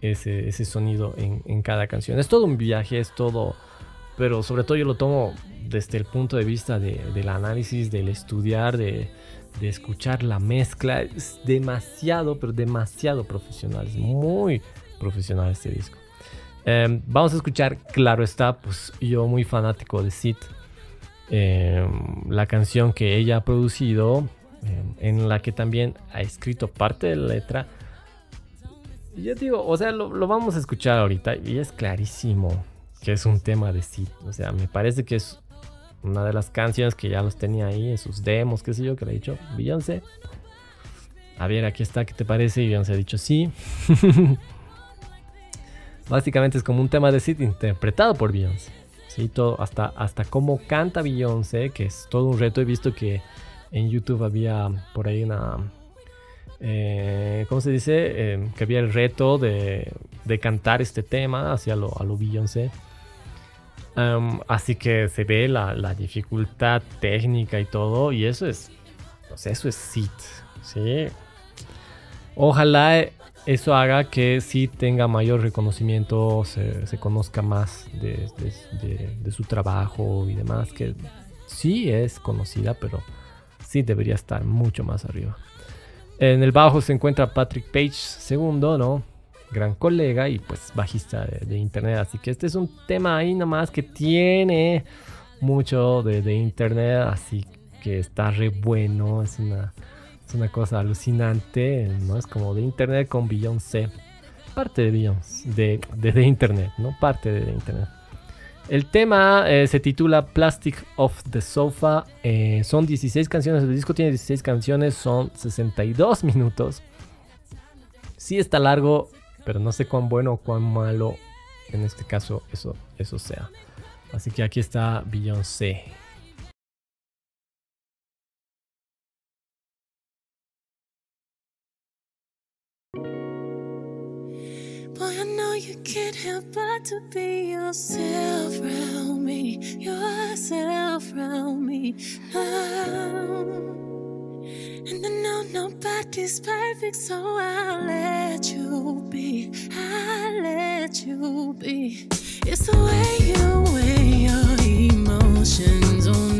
ese, sonido en, cada canción. Es todo un viaje, es todo, pero sobre todo yo lo tomo desde el punto de vista del análisis, del estudiar, de de escuchar la mezcla. Es demasiado, pero demasiado profesional. Es muy profesional este disco. Em, vamos a escuchar, claro está, pues yo muy fanático de Sid. Em, la canción que ella ha producido, en la que también ha escrito parte de la letra. Yo digo, o sea, lo, lo, vamos a escuchar ahorita y es clarísimo que es un tema de Sid. O sea, me parece que es una de las canciones que ya los tenía ahí en sus demos, qué sé yo, que le ha dicho Beyoncé. A ver, aquí está, ¿qué te parece? Y Beyoncé ha dicho sí. Básicamente es como un tema de Sid interpretado por Beyoncé. Sí, todo, hasta, hasta cómo canta Beyoncé, que es todo un reto. He visto que en YouTube había por ahí una... Eh, ¿Cómo se dice? Em, que había el reto de, de, cantar este tema hacia lo, a lo Beyoncé. Um, así que se ve la, dificultad técnica y todo. Y eso es... eso es Sid. ¿sí? Ojalá eso haga que sí tenga mayor reconocimiento, se, se conozca más de, de, de, su trabajo y demás, que sí es conocida, pero sí debería estar mucho más arriba. En el bajo se encuentra Patrick Page segundo, ¿no? Gran colega y pues bajista de, internet. Así que este es un tema ahí nomás que tiene mucho de, internet, así que está re bueno, es una es una cosa alucinante, ¿no? Es como de internet con Beyoncé. Parte de Beyoncé, de, de, internet, ¿no? Parte de, internet. El tema eh, se titula Plastic of the Sofa. Eh, son 16 canciones. El disco tiene 16 canciones. Son 62 minutos. Sí está largo, pero no sé cuán bueno o cuán malo en este caso eso, eso sea. Así que aquí está Beyoncé. you can't help but to be yourself around me, yourself around me now. Nobody's perfect, so I'll let you be. I'll let you be. It's the way you weigh your emotions on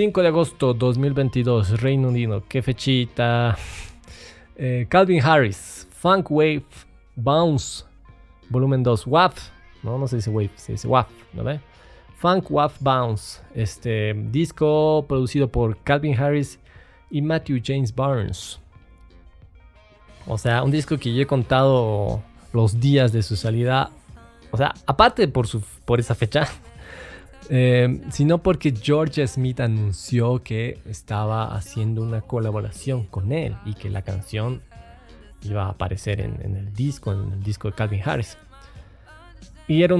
5 de agosto 2022, Reino Unido. Qué fechita. Eh, Calvin Harris, Funk Wave Bounce, volumen 2, WAF. No, no se dice Wave, se dice WAF, ¿no ve? Funk WAF Bounce, este disco producido por Calvin Harris y Matthew James Barnes. O sea, un disco que yo he contado los días de su salida. O sea, aparte por, su, por esa fecha, eh, sino porque George Smith anunció que estaba haciendo una colaboración con él y que la canción iba a aparecer en, el disco, en el disco de Calvin Harris. Y era,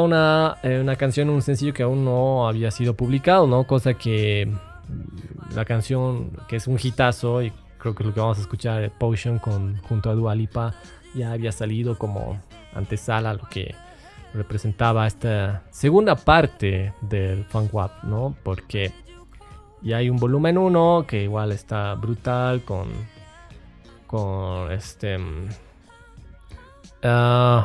una, eh, una, canción, un sencillo que aún no había sido publicado, ¿no? Cosa que mm, la canción, que es un hitazo, y creo que es lo que vamos a escuchar, Potion, con, junto a Dua Lipa, ya había salido como antesala lo que representaba esta segunda parte del Funk Wap, ¿no? Porque ya hay un volumen 1 que igual está brutal con con este uh,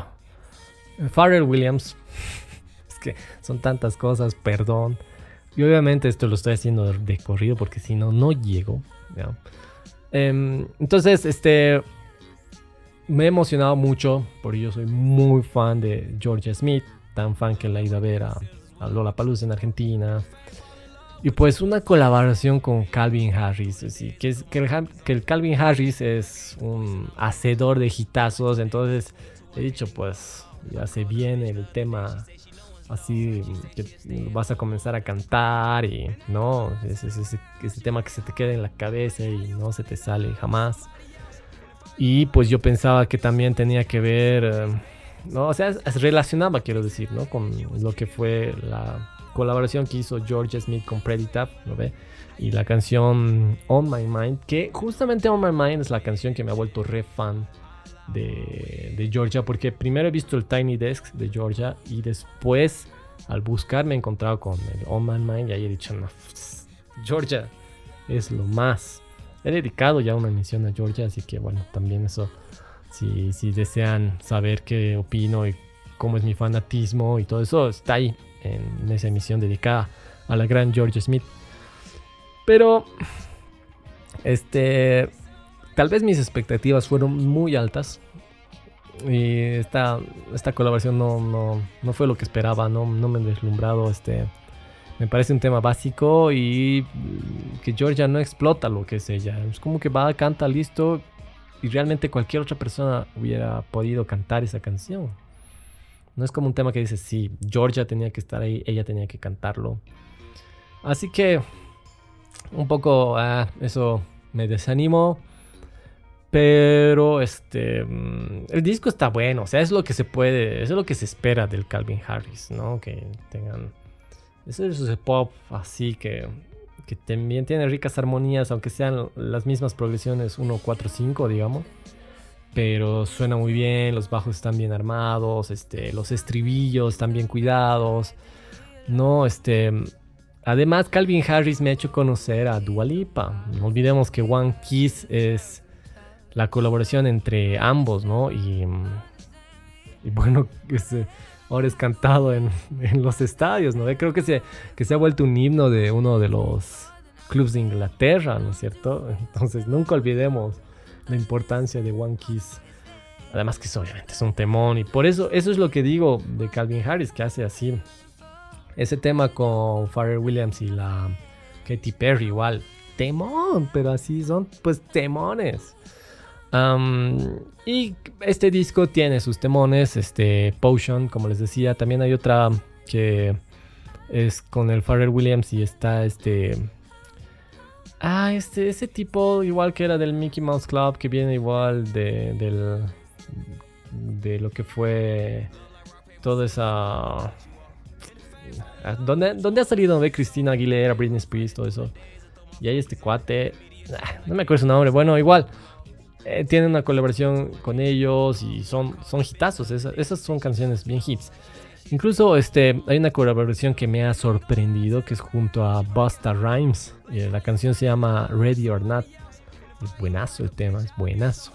Williams. es que son tantas cosas, perdón. Y obviamente esto lo estoy haciendo de corrido porque si no, no llego. Em, entonces, este me he emocionado mucho porque yo soy muy fan de Georgia Smith, tan fan que la he ido a ver a, Lola Paluz en Argentina. Y pues una colaboración con Calvin Harris, así, que, es, el, Calvin Harris es un hacedor de hitazos, entonces he dicho pues ya se viene el tema así que vas a comenzar a cantar y no, es, ese tema que se te queda en la cabeza y no se te sale jamás. Y pues yo pensaba que también tenía que ver, eh, no, o sea, relacionaba, quiero decir, ¿no? Con lo que fue la colaboración que hizo George Smith con Preditap, ¿no ve? Y la canción On My Mind, que justamente On My Mind es la canción que me ha vuelto re fan de, de Georgia, porque primero he visto el Tiny Desk de Georgia y después al buscar me he encontrado con el On My Mind y ahí he dicho, no, Georgia es lo más. He dedicado ya una emisión a Georgia, así que bueno, también eso, si, si desean saber qué opino y cómo es mi fanatismo y todo eso, está ahí en esa emisión dedicada a la gran Georgia Smith. Pero, este, tal vez mis expectativas fueron muy altas. Y esta, esta colaboración no, no, no fue lo que esperaba, no, no me he deslumbrado este, me parece un tema básico y que Georgia no explota lo que es ella. Es como que va, canta, listo. Y realmente cualquier otra persona hubiera podido cantar esa canción. No es como un tema que dice, sí, Georgia tenía que estar ahí, ella tenía que cantarlo. Así que un poco ah, eso me desanimó. Pero este mm, el disco está bueno, o sea, es lo que se puede, es lo que se espera del Calvin Harris, ¿no? Que tengan es ese pop así que, que también tiene ricas armonías, aunque sean las mismas progresiones 1, 4, 5, digamos. Pero suena muy bien, los bajos están bien armados, este, los estribillos están bien cuidados. No, este. Además, Calvin Harris me ha hecho conocer a Dua Lipa. No olvidemos que One Kiss es la colaboración entre ambos, ¿no? Y, y bueno, este, ahora es cantado en, los estadios, ¿no? Creo que se, que se ha vuelto un himno de uno de los clubes de Inglaterra, ¿no es cierto? Entonces nunca olvidemos la importancia de One Kiss. Además que obviamente es un temón y por eso eso es lo que digo de Calvin Harris que hace así ese tema con Pharrell Williams y la Katy Perry igual temón, pero así son pues temones y este disco tiene sus temones, este Potion, como les decía. También hay otra que es con el Pharrell Williams y está este... Ah, este, ese tipo igual que era del Mickey Mouse Club, que viene igual de, del, de lo que fue toda esa... Ah, ¿Dónde, ¿Dónde ha salido de Cristina Aguilera, Britney Spears, todo eso? Y hay este cuate... Ah, no me acuerdo su nombre. Bueno, igual. Eh, tienen una colaboración con ellos y son, son hitazos. Esas, son canciones bien hits. Incluso este, hay una colaboración que me ha sorprendido, que es junto a Busta Rhymes. Eh, la canción se llama Ready or Not. Es buenazo el tema, es buenazo.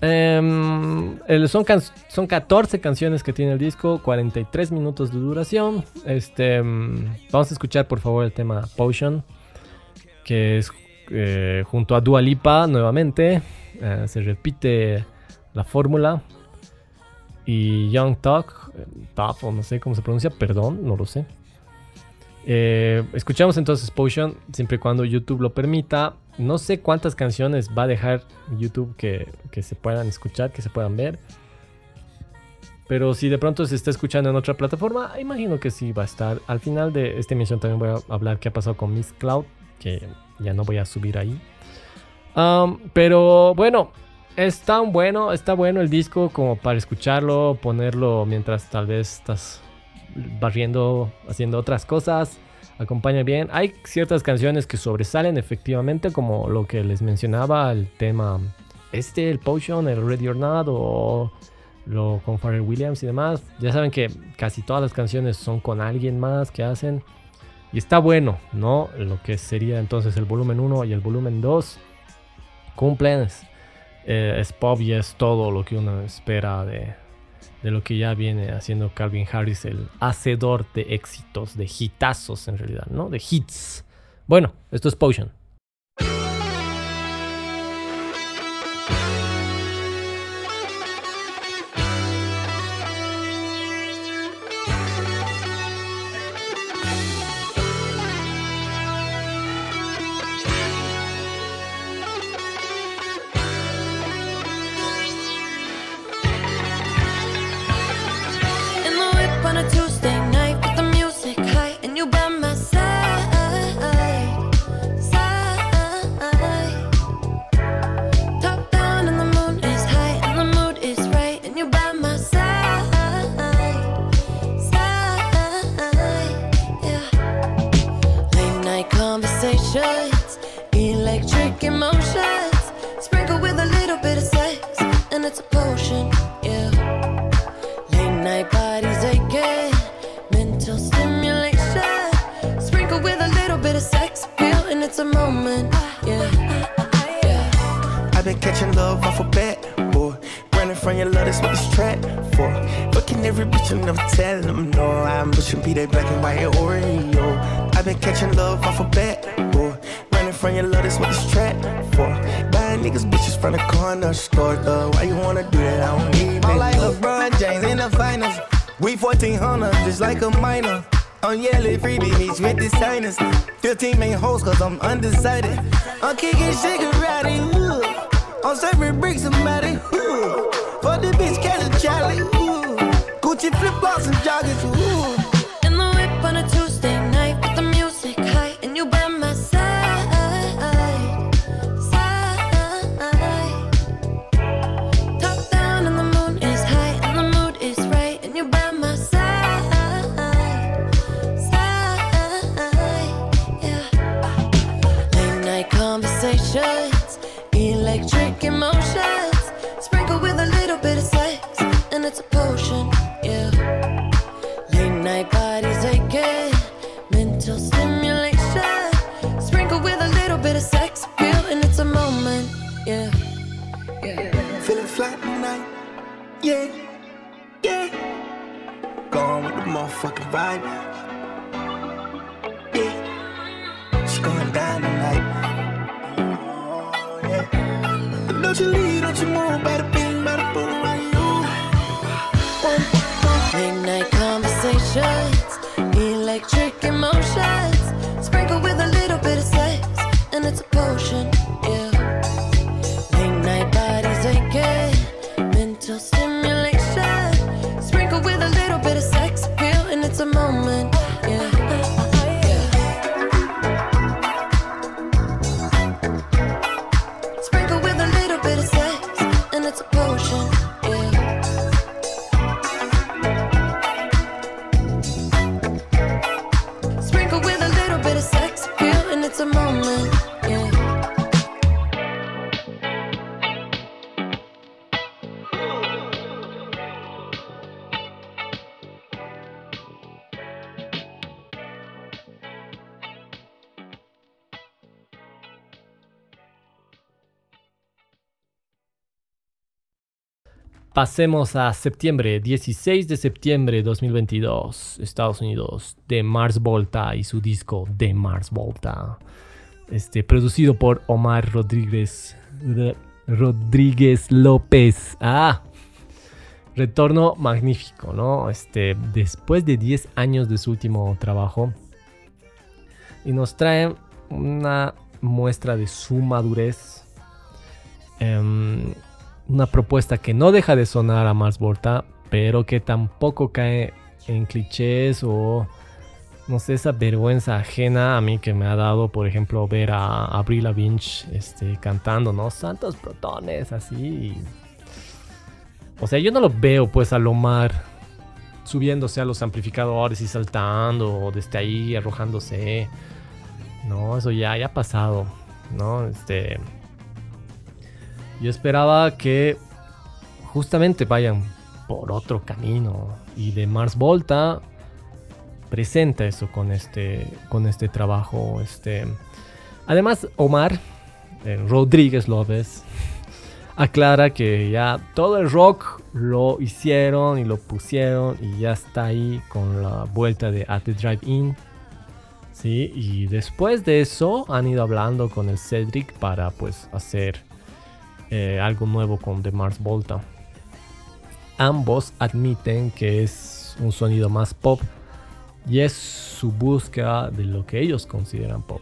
Em, son, son 14 canciones que tiene el disco, 43 minutos de duración. Este, em, vamos a escuchar por favor el tema Potion, que es eh, junto a Dua Lipa nuevamente. Eh, se repite la fórmula. Y Young Talk, o no sé cómo se pronuncia, perdón, no lo sé. Eh, escuchamos entonces Potion siempre y cuando YouTube lo permita. No sé cuántas canciones va a dejar YouTube que, se puedan escuchar, que se puedan ver. Pero si de pronto se está escuchando en otra plataforma, imagino que sí va a estar. Al final de esta emisión también voy a hablar qué ha pasado con Miss Cloud, que ya no voy a subir ahí. Pero bueno, está bueno, está bueno el disco como para escucharlo, ponerlo mientras tal vez estás barriendo, haciendo otras cosas acompaña bien. Hay ciertas canciones que sobresalen efectivamente, como lo que les mencionaba, el tema este, el Potion, el Ready or Not, o lo con Pharrell Williams y demás. Ya saben que casi todas las canciones son con alguien más que hacen. Y está bueno, ¿no? Lo que sería entonces el volumen 1 y el volumen 2 cumplen. Eh, es pop y es todo lo que uno espera de, de lo que ya viene haciendo Calvin Harris, el hacedor de éxitos, de hitazos en realidad, ¿no? De hits. Bueno, esto es Potion. the moment. Yeah. yeah. I've been catching love off a bat, boy. Running from your love, that's what this trap for. Fucking every bitch and never tell them no. I'm pushing be that black and white Oreo. I've been catching love off a bat, boy. Running from your love, that's what this trap for. Buying niggas bitches from the corner store, though. Why you wanna do that? I don't need it. I'm like LeBron James in the finals. We 1400, just like a minor cause I'm undecided. I'm kicking shit karate, ooh. I'm serving bricks somebody, ooh. For the bitch, catch a Charlie, ooh. Gucci flip flops and joggers, ooh. ride. Yeah. It's going down tonight. Oh, yeah. Don't you leave, don't you move, baby. Pasemos a septiembre, 16 de septiembre de 2022, Estados Unidos, de Mars Volta y su disco de Mars Volta. Este, producido por Omar Rodríguez, Rodríguez López. Ah, retorno magnífico, ¿no? Este, después de 10 años de su último trabajo. Y nos trae una muestra de su madurez. Em, una propuesta que no deja de sonar a Mars Volta, pero que tampoco cae en clichés o no sé, esa vergüenza ajena a mí que me ha dado, por ejemplo, ver a Avril Lavigne este, cantando, ¿no? Santos protones, así. O sea, yo no lo veo, pues, a Lomar subiéndose a los amplificadores y saltando, o desde ahí arrojándose. No, eso ya, ya ha pasado, ¿no? Este. Yo esperaba que justamente vayan por otro camino. Y de Mars Volta presenta eso con este, con este trabajo. Este. Además, Omar eh, Rodríguez López aclara que ya todo el rock lo hicieron y lo pusieron y ya está ahí con la vuelta de At the Drive In. Sí, y después de eso han ido hablando con el Cedric para pues hacer eh, algo nuevo con The Mars Volta. Ambos admiten que es un sonido más pop y es su búsqueda de lo que ellos consideran pop.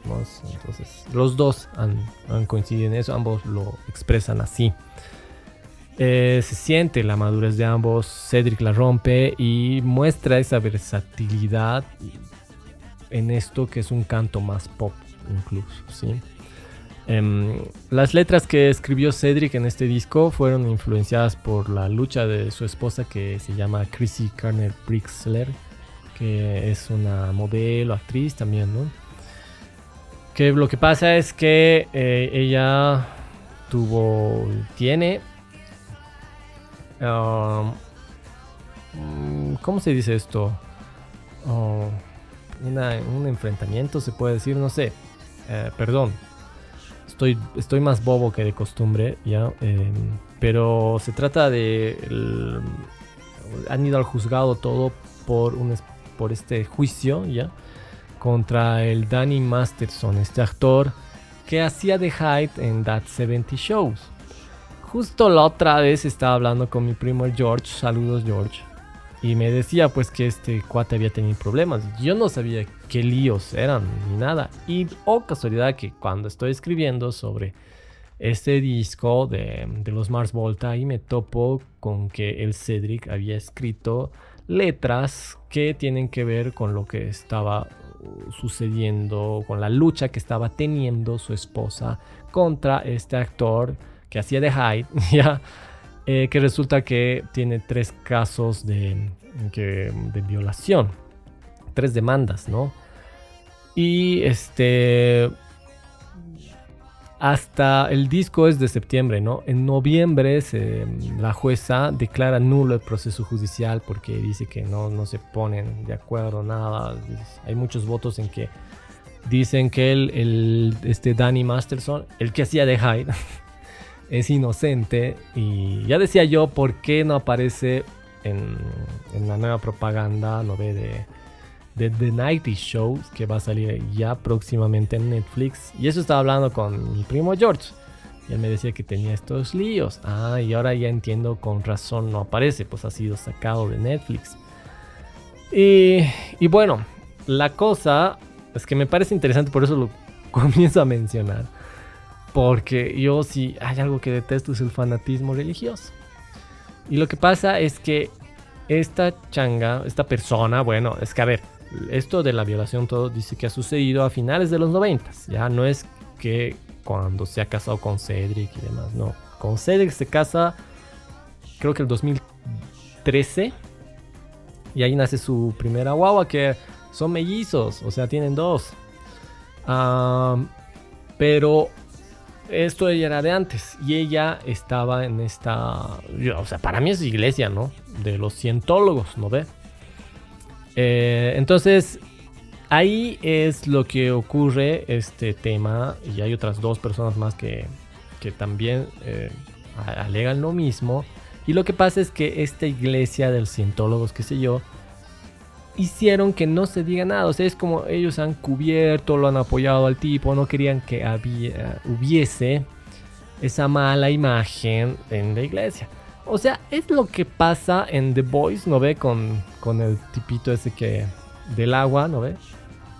Entonces, los dos han, coincidido en eso, ambos lo expresan así. Eh, se siente la madurez de ambos, Cedric la rompe y muestra esa versatilidad en esto que es un canto más pop incluso. ¿sí? Em, las letras que escribió Cedric en este disco fueron influenciadas por la lucha de su esposa que se llama Chrissy Carner Brixler que es una modelo, actriz también, ¿no? Que lo que pasa es que eh, ella tuvo, tiene, um, ¿cómo se dice esto? Oh, un enfrentamiento, se puede decir, no sé, eh, perdón, estoy, más bobo que de costumbre, ¿ya? Em, pero se trata de... han ido al juzgado todo por un, por este juicio, ¿ya? Contra el Danny Masterson, este actor que hacía de Hyde en That 70 Shows. Justo la otra vez estaba hablando con mi primo George, saludos George, y me decía pues que este cuate había tenido problemas. Yo no sabía qué líos eran ni nada. Y oh casualidad que cuando estoy escribiendo sobre este disco de, de los Mars Volta y me topo con que el Cedric había escrito letras que tienen que ver con lo que estaba sucediendo, con la lucha que estaba teniendo su esposa contra este actor que hacía de Hyde, ya, eh, que resulta que tiene tres casos de, de violación, tres demandas, ¿no? Y este, hasta el disco es de septiembre, ¿no? En noviembre la jueza declara nulo el proceso judicial porque dice que no, no se ponen de acuerdo, nada. Hay muchos votos en que dicen que el, este Danny Masterson, el que hacía de Hyde, es inocente. Y ya decía yo, ¿por qué no aparece en, en la nueva propaganda, no ve de de The Nighty Show, que va a salir ya próximamente en Netflix. Y eso estaba hablando con mi primo George. Y él me decía que tenía estos líos. Ah, y ahora ya entiendo, con razón no aparece, pues ha sido sacado de Netflix. Y, y bueno, la cosa es que me parece interesante, por eso lo comienzo a mencionar. Porque yo si hay algo que detesto es el fanatismo religioso. Y lo que pasa es que esta changa, esta persona, bueno, es que a ver, esto de la violación todo dice que ha sucedido a finales de los 90. Ya no es que cuando se ha casado con Cedric y demás, no. Con Cedric se casa creo que el 2013 y ahí nace su primera guagua que son mellizos, o sea, tienen dos. pero esto ella era de antes y ella estaba en esta, o sea, para mí es iglesia, ¿no? De los cientólogos, ¿no ve? Eh, entonces, ahí es lo que ocurre este tema. Y hay otras dos personas más que, también eh, alegan lo mismo. Y lo que pasa es que esta iglesia de los cientólogos, qué sé yo, hicieron que no se diga nada. O sea, es como ellos han cubierto, lo han apoyado al tipo, no querían que hubiese esa mala imagen en la iglesia. O sea, es lo que pasa en The Boys, ¿no ve? Con, con el tipito ese que... del agua, ¿no ve?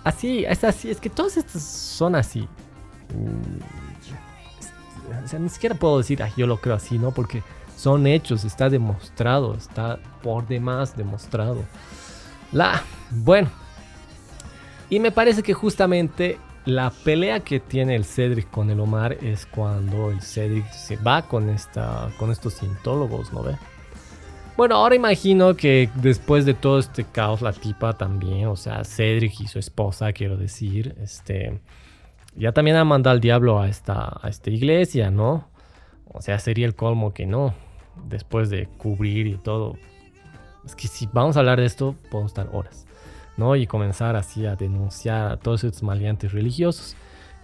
Así, es así, es que todos estos son así. Mm, o sea, ni siquiera puedo decir, ah, yo lo creo así, ¿no? Porque son hechos, está demostrado, está por demás demostrado. La, bueno. Y me parece que justamente la pelea que tiene el Cedric con el Omar es cuando el Cedric se va con, esta, con estos cientólogos, ¿no ve? Bueno, ahora imagino que después de todo este caos, la tipa también, o sea, Cedric y su esposa, quiero decir, este, ya también ha mandado al diablo a esta, a esta iglesia, ¿no? O sea, sería el colmo que no, después de cubrir y todo, es que si vamos a hablar de esto, podemos estar horas, ¿no? Y comenzar así a denunciar a todos estos maleantes religiosos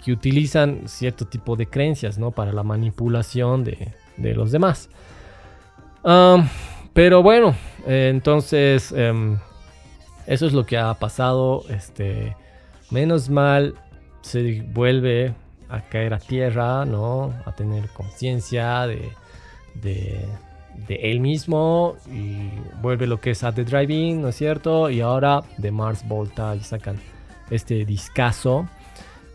que utilizan cierto tipo de creencias, ¿no? Para la manipulación de, los demás. pero bueno, eh, entonces, em, eso es lo que ha pasado. Este, menos mal, se vuelve a caer a tierra, ¿no? A tener conciencia de, de él mismo y vuelve lo que es a The Driving, ¿no es cierto? Y ahora de Mars Volta y sacan este discazo.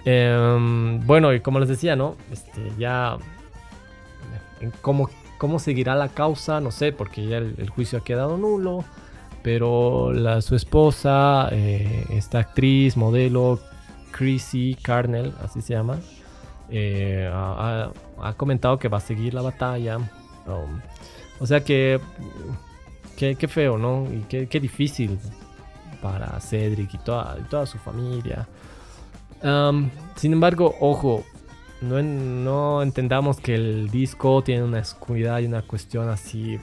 Em, bueno, y como les decía, ¿no? Este, ya. ¿cómo, ¿Cómo seguirá la causa? No sé, porque ya el, juicio ha quedado nulo. Pero la, su esposa, eh, esta actriz, modelo, Chrissy Carnell, así se llama, eh, ha, comentado que va a seguir la batalla. Um, o sea que. Qué, feo, ¿no? Y qué, difícil para Cedric y toda, toda su familia. sin embargo, ojo, no, no, entendamos que el disco tiene una oscuridad y una cuestión así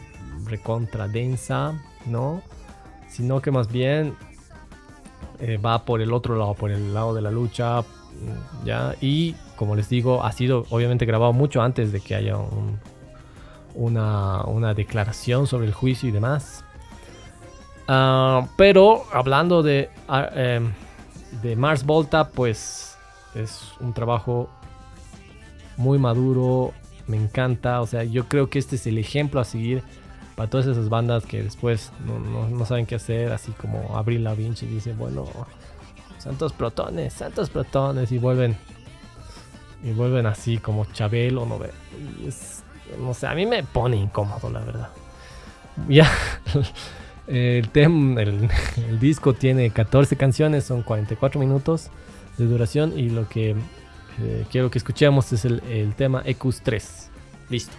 recontra densa, ¿no? Sino que más bien eh, va por el otro lado, por el lado de la lucha, ¿ya? Y como les digo, ha sido obviamente grabado mucho antes de que haya un, una, declaración sobre el juicio y demás. Ah, pero hablando de, ah, em, de Mars Volta, pues es un trabajo muy maduro, me encanta, o sea, yo creo que este es el ejemplo a seguir para todas esas bandas que después no, saben qué hacer, así como Abril Lavigne y dice, bueno, santos protones, santos protones, y vuelven, y vuelven así como Chabelo, ¿no ve? es, no sé, a mí me pone incómodo, la verdad. Ya, el, el, disco tiene 14 canciones, son 44 minutos de duración y lo que eh, quiero que escuchemos es el, tema EQS 3. Listo.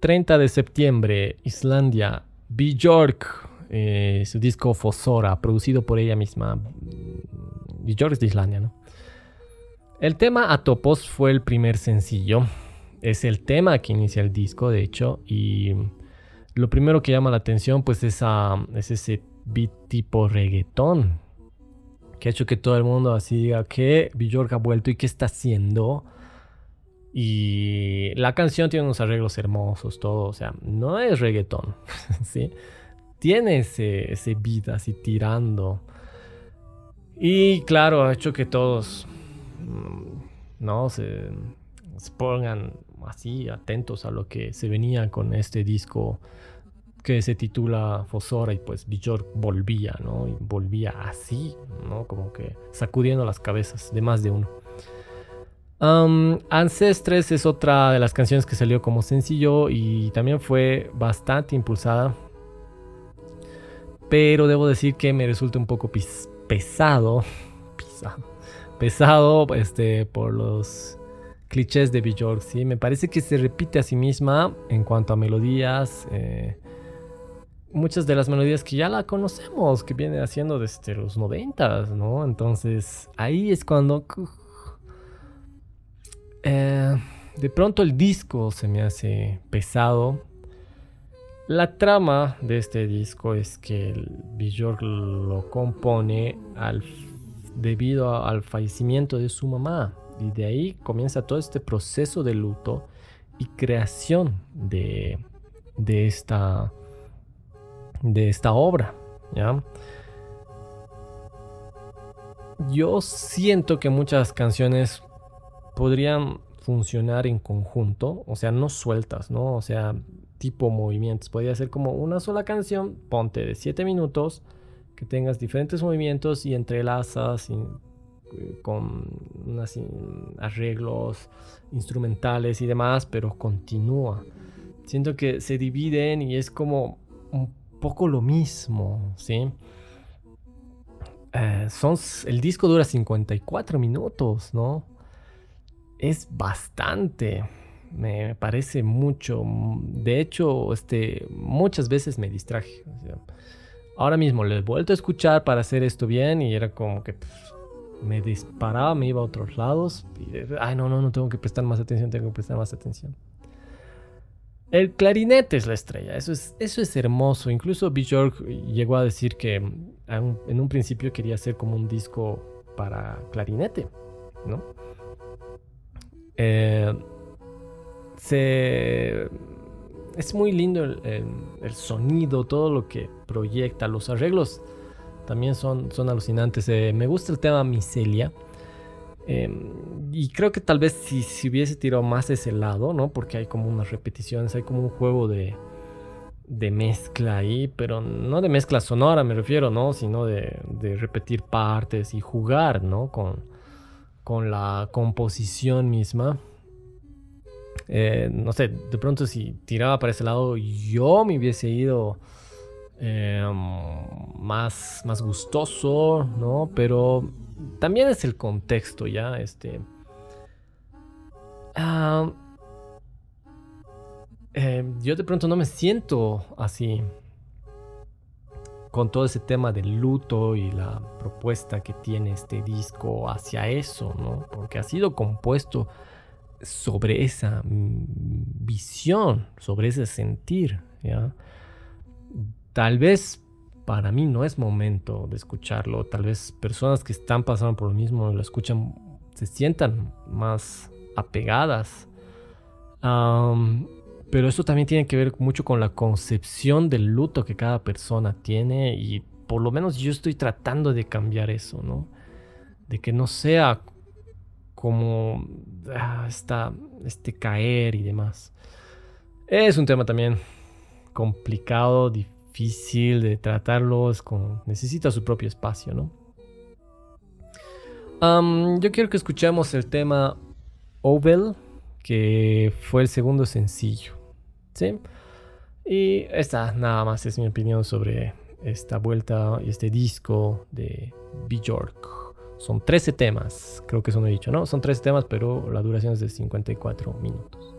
30 de septiembre, Islandia, Björk, eh, su disco Fosora, producido por ella misma. Björk es de Islandia, ¿no? El tema Atopos fue el primer sencillo. Es el tema que inicia el disco, de hecho, y lo primero que llama la atención pues es, es ese beat tipo reggaetón que ha hecho que todo el mundo así diga que Bjork ha vuelto y qué está haciendo. Y la canción tiene unos arreglos hermosos, todo, o sea, no es reggaetón, ¿sí? Tiene ese, ese beat así tirando. Y claro, ha hecho que todos, mm, ¿no? Se, pongan así atentos a lo que se venía con este disco que se titula Fosora y pues Bjork volvía, ¿no? Y volvía así, ¿no? Como que sacudiendo las cabezas de más de uno. Ancestres es otra de las canciones que salió como sencillo y también fue bastante impulsada. Pero debo decir que me resulta un poco pesado, pesado, pesado este, por los clichés de Bjork, ¿sí? Me parece que se repite a sí misma en cuanto a melodías. Eh, muchas de las melodías que ya la conocemos, que viene haciendo desde los noventas, ¿no? Entonces ahí es cuando... Eh, de pronto el disco se me hace pesado. La trama de este disco es que el Björk lo compone debido al fallecimiento de su mamá. Y de ahí comienza todo este proceso de luto y creación de, de esta de esta obra. Yo siento que muchas canciones podrían funcionar en conjunto, o sea, no sueltas, ¿no? O sea, tipo movimientos. Podría ser como una sola canción, ponte de 7 minutos, que tengas diferentes movimientos y entrelazas eh, con unos arreglos instrumentales y demás, pero continúa. Siento que se dividen y es como un poco lo mismo, ¿sí? Eh, son, el disco dura 54 minutos, ¿no? Es bastante. Me parece mucho. De hecho, este, muchas veces me distraje. ahora mismo le he vuelto a escuchar para hacer esto bien y era como que pues, me disparaba, me iba a otros lados. Y, ay, no, no, no tengo que prestar más atención, tengo que prestar más atención. El clarinete es la estrella, eso es, eso es hermoso. Incluso Björk llegó a decir que en un principio quería hacer como un disco para clarinete, ¿no? Eh, es muy lindo el, sonido, todo lo que proyecta, los arreglos también son, son alucinantes. Eh, me gusta el tema Micelia. Em, y creo que tal vez si, si, hubiese tirado más ese lado, ¿no? Porque hay como unas repeticiones, hay como un juego de, de mezcla ahí, pero no de mezcla sonora me refiero, ¿no? Sino de, de repetir partes y jugar, ¿no? Con, con la composición misma. Eh, no sé, de pronto si tiraba para ese lado, yo me hubiese ido em, más, más gustoso, ¿no? Pero también es el contexto, ya, este... Ah, em, yo de pronto no me siento así con todo ese tema del luto y la propuesta que tiene este disco hacia eso, ¿no? Porque ha sido compuesto sobre esa visión, sobre ese sentir. Tal vez para mí no es momento de escucharlo. Tal vez personas que están pasando por lo mismo lo escuchan, se sientan más apegadas. Pero esto también tiene que ver mucho con la concepción del luto que cada persona tiene y por lo menos yo estoy tratando de cambiar eso, ¿no? De que no sea como ah, este caer y demás. Es un tema también complicado, difícil difícil de tratarlos, con, necesita su propio espacio, ¿no? yo quiero que escuchemos el tema Ovel, que fue el segundo sencillo, ¿sí? Y esta nada más es mi opinión sobre esta vuelta y este disco de Bjork. Son 13 temas, creo que eso no he dicho, ¿no? Son 13 temas, pero la duración es de 54 minutos.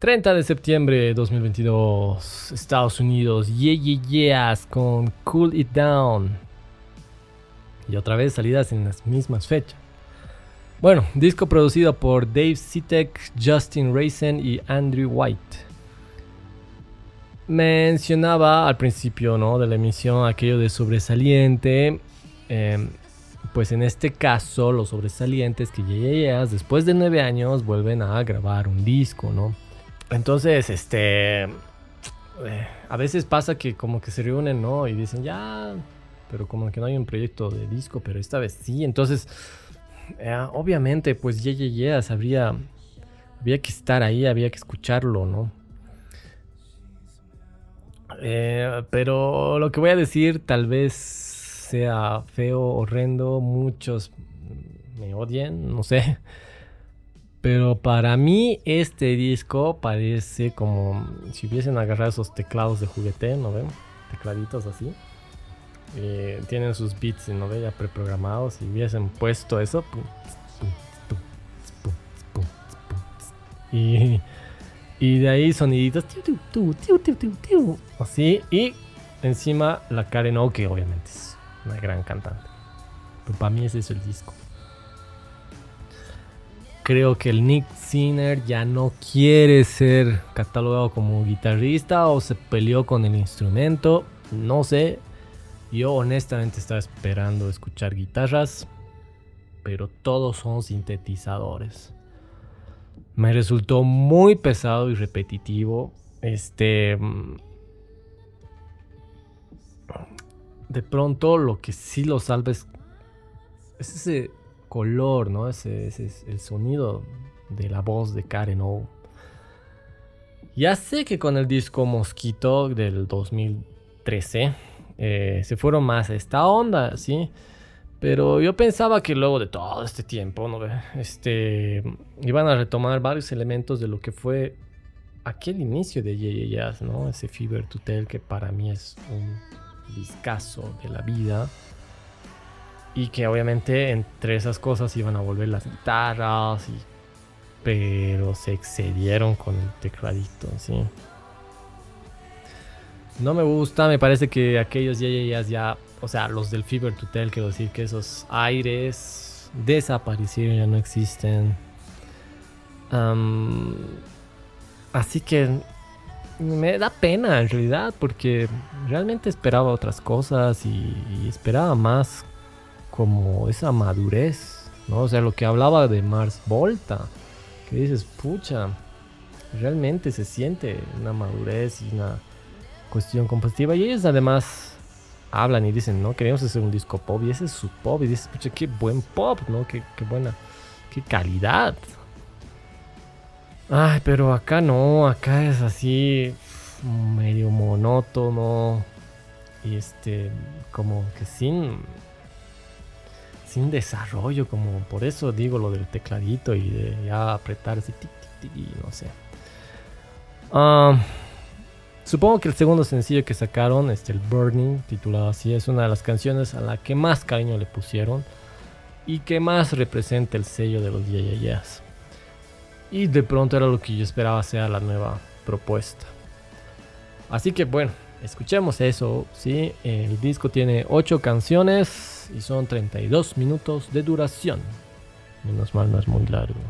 30 de septiembre de 2022, Estados Unidos, Yeah Yeah Yeahs con Cool It Down. Y otra vez salidas en las mismas fechas. Bueno, disco producido por Dave Sitek, Justin Raisin y Andrew White. Mencionaba al principio ¿no? de la emisión aquello de sobresaliente. Em, pues en este caso, los sobresalientes que Yeah Yeahs después de nueve años vuelven a grabar un disco, ¿no? Entonces, este. Eh, a veces pasa que como que se reúnen, ¿no? Y dicen, ya. Pero como que no hay un proyecto de disco, pero esta vez sí. Entonces, eh, obviamente, pues ya, ya, ya, habría. Había que estar ahí, había que escucharlo, ¿no? Eh, pero lo que voy a decir tal vez sea feo, horrendo, muchos me odien, no sé. Pero para mí este disco parece como si hubiesen agarrado esos teclados de juguete, ¿no ven? Tecladitos así. Eh, tienen sus beats, ¿no ven? Ya preprogramados y hubiesen puesto eso. Y, y de ahí soniditos. Así. Y encima la Karen O, que obviamente es una gran cantante. Pero para mí ese es el disco creo que el Nick Sinner ya no quiere ser catalogado como guitarrista o se peleó con el instrumento. No sé. Yo honestamente estaba esperando escuchar guitarras, pero todos son sintetizadores. Me resultó muy pesado y repetitivo. Este. De pronto, lo que sí lo salva es, es ese color, ¿no? Ese, es el sonido de la voz de Karen O. Ya sé que con el disco Mosquito del 2013 eh, se fueron más a esta onda, ¿sí? Pero yo pensaba que luego de todo este tiempo, ¿no? Este, iban a retomar varios elementos de lo que fue aquel inicio de Yeah, Jazz, ¿no? Ese Fever to Tell que para mí es un discazo de la vida. Y que obviamente entre esas cosas iban a volver las guitarras, pero se excedieron con el tecladito, ¿sí? No me gusta, me parece que aquellos ya, ya, ya, o sea, los del Fever to Tell, quiero decir que esos aires desaparecieron, ya no existen. así que me da pena en realidad, porque realmente esperaba otras cosas y esperaba más como esa madurez, ¿no? O sea, lo que hablaba de Mars Volta, que dices, pucha, realmente se siente una madurez y una cuestión compositiva. Y ellos además hablan y dicen, no, queremos hacer un disco pop y ese es su pop y dices, pucha, qué buen pop, ¿no? Qué, qué buena, qué calidad. Ay, pero acá no, acá es así medio monótono y este como que sin sin desarrollo, como por eso digo lo del tecladito y de ya apretarse y no sé. Ah, supongo que el segundo sencillo que sacaron, este, el Burning, titulado así, es una de las canciones a la que más cariño le pusieron y que más representa el sello de los Yeah, Y de pronto era lo que yo esperaba sea la nueva propuesta. Así que bueno, escuchemos eso, ¿sí? El disco tiene 8 canciones y son 32 minutos de duración. Menos mal no es muy largo.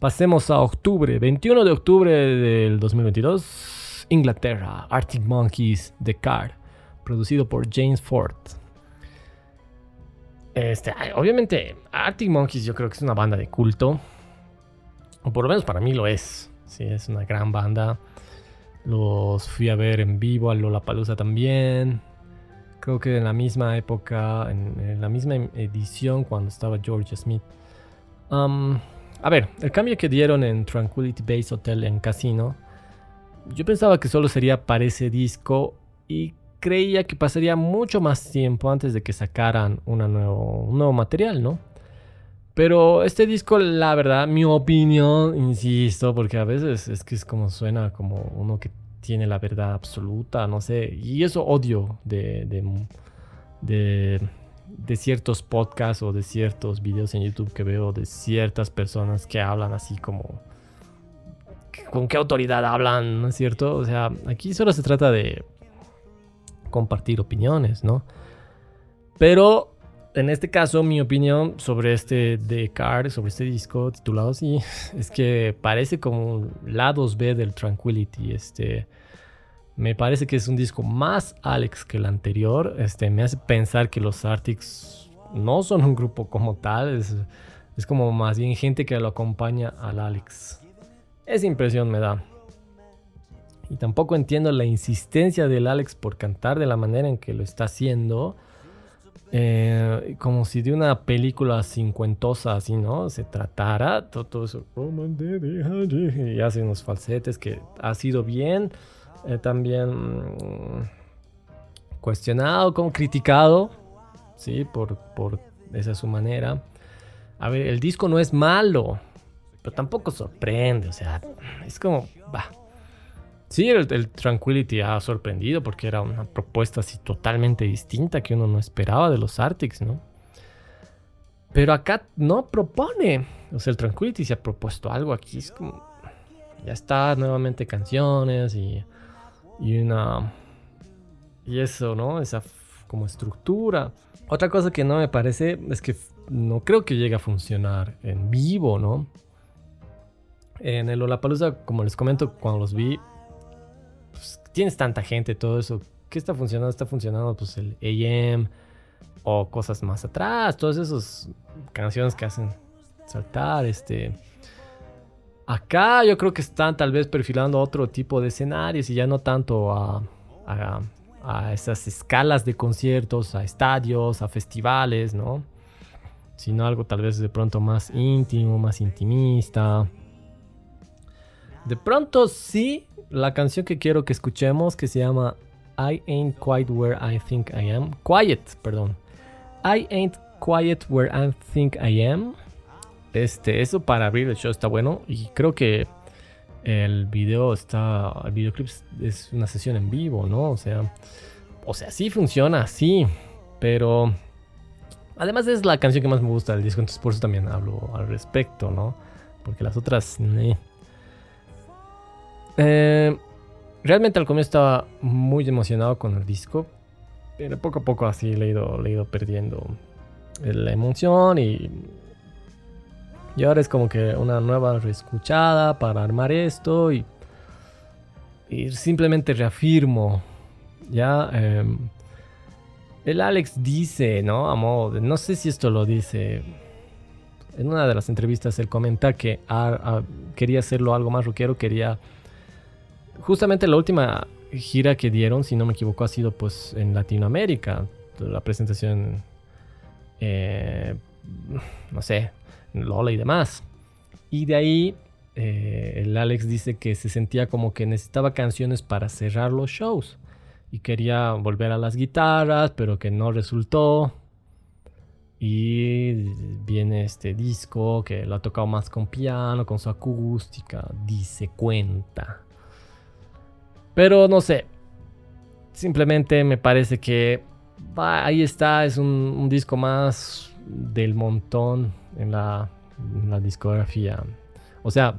Pasemos a octubre, 21 de octubre del 2022, Inglaterra, Arctic Monkeys, The Car, producido por James Ford. Este, obviamente, Arctic Monkeys yo creo que es una banda de culto, o por lo menos para mí lo es. Sí, es una gran banda. Los fui a ver en vivo a Lollapalooza también. Creo que en la misma época, en, la misma edición cuando estaba George Smith. A ver, el cambio que dieron en Tranquility Base Hotel en Casino, yo pensaba que solo sería para ese disco y creía que pasaría mucho más tiempo antes de que sacaran una nuevo, un nuevo material, ¿no? Pero este disco, la verdad, mi opinión, insisto, porque a veces es que es como suena como uno que tiene la verdad absoluta, no sé, y eso odio de, de, de de ciertos podcasts o de ciertos videos en YouTube que veo de ciertas personas que hablan así como... ¿Con qué autoridad hablan? ¿No es cierto? O sea, aquí solo se trata de compartir opiniones, ¿no? Pero en este caso, mi opinión sobre este The Card, sobre este disco titulado así, es que parece como lados B del Tranquility. Este me parece que es un disco más Alex que el anterior. Este, me hace pensar que los Arctics no son un grupo como tal. Es, como más bien gente que lo acompaña al Alex. Esa impresión me da. Y tampoco entiendo la insistencia del Alex por cantar de la manera en que lo está haciendo. Eh, como si de una película cincuentosa así, ¿no? Se tratara. Todo, eso. Y hace unos falsetes que ha sido bien. Eh, también mm, cuestionado, como criticado, ¿sí? Por, por esa su manera. A ver, el disco no es malo, pero tampoco sorprende, o sea, es como, va. Sí, el, Tranquility ha sorprendido porque era una propuesta así totalmente distinta que uno no esperaba de los Arctics, ¿no? Pero acá no propone. O sea, el Tranquility se ha propuesto algo aquí. Es como. Ya está, nuevamente canciones y y una... Y eso, ¿no? Esa como estructura. Otra cosa que no me parece es que no creo que llegue a funcionar en vivo, ¿no? En el Olapalooza, como les comento, cuando los vi, pues, tienes tanta gente, todo eso. ¿Qué está funcionando? Está funcionando pues el AM o cosas más atrás, todas esas canciones que hacen saltar, este Acá yo creo que están tal vez perfilando otro tipo de escenarios y ya no tanto a, esas escalas de conciertos, a estadios, a festivales, ¿no? Sino algo tal vez de pronto más íntimo, más intimista. De pronto sí, la canción que quiero que escuchemos que se llama I Ain't Quite Where I Think I Am. Quiet, perdón. I Ain't Quiet Where I Think I Am este, eso para abrir el show está bueno. Y creo que el video está. El videoclip es una sesión en vivo, ¿no? O sea. O sea, sí funciona, sí. Pero. Además es la canción que más me gusta del disco. Entonces por eso también hablo al respecto, ¿no? Porque las otras. Eh, realmente al comienzo estaba muy emocionado con el disco. Pero poco a poco así le he ido, le he ido perdiendo la emoción y y ahora es como que una nueva reescuchada para armar esto y, y simplemente reafirmo. Ya. Em, el Alex dice, ¿no? A modo no sé si esto lo dice. En una de las entrevistas él comenta que quería hacerlo algo más rockero, quería... Justamente la última gira que dieron, si no me equivoco, ha sido pues en Latinoamérica. La presentación... Eh, no sé, Lola y demás. Y de ahí eh, el Alex dice que se sentía como que necesitaba canciones para cerrar los shows. Y quería volver a las guitarras, pero que no resultó. Y viene este disco que lo ha tocado más con piano, con su acústica, dice cuenta. Pero no sé, simplemente me parece que ahí está, es un disco más del montón en la, discografía. O sea,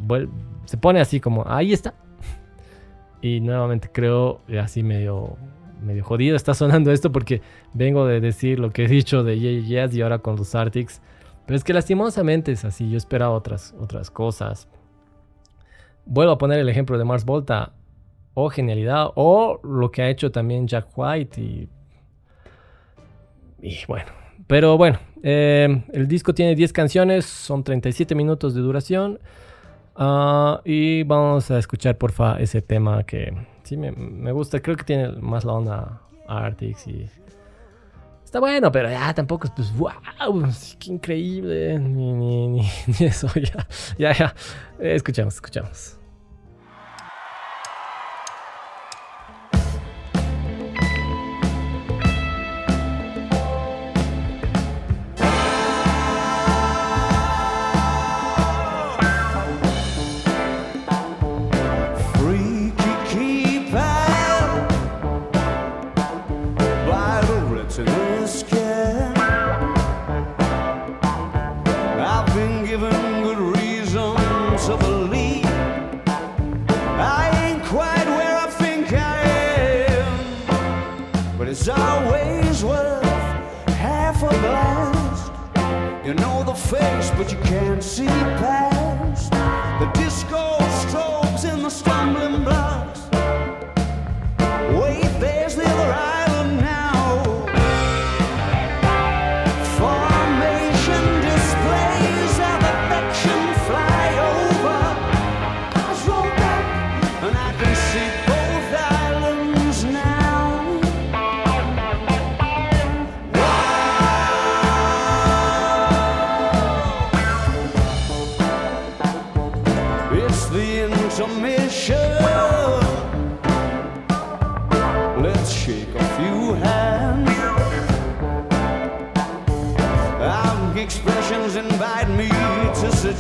se pone así como, ahí está. Y nuevamente creo así medio, medio jodido está sonando esto porque vengo de decir lo que he dicho de Yeah, y ahora con los Arctics. Pero es que lastimosamente es así. Yo esperaba otras, otras cosas. Vuelvo a poner el ejemplo de Mars Volta. O genialidad. O lo que ha hecho también Jack White. Y, y bueno. Pero bueno. eh, el disco tiene 10 canciones. Son 37 minutos de duración. Ah, y vamos a escuchar porfa ese tema que sí me, me gusta. Creo que tiene más la onda Artix y... Está bueno, pero ya tampoco es pues wow, qué increíble, ni, ni, ni, ni eso, ya, ya, ya. Eh, escuchamos, escuchamos.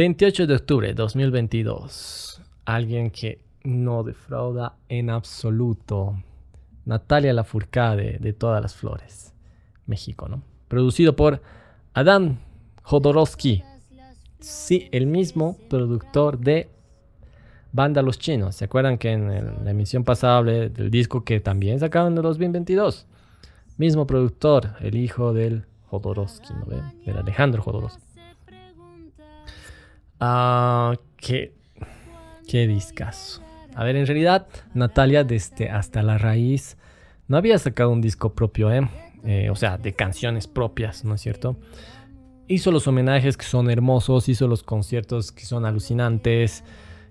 28 de octubre de 2022. Alguien que no defrauda en absoluto. Natalia Lafourcade de Todas las Flores. México, ¿no? Producido por Adam Jodorowsky. Sí, el mismo productor de Banda Los Chinos. ¿Se acuerdan que en la emisión pasada hablé del disco que también sacaron en 2022? Mismo productor, el hijo del Jodorowsky, ¿no? Del Alejandro Jodorowsky. Ah, qué, qué discazo. A ver, en realidad, Natalia, desde hasta la raíz, no había sacado un disco propio, ¿eh? Eh, o sea, de canciones propias, ¿no es cierto? Hizo los homenajes que son hermosos, hizo los conciertos que son alucinantes,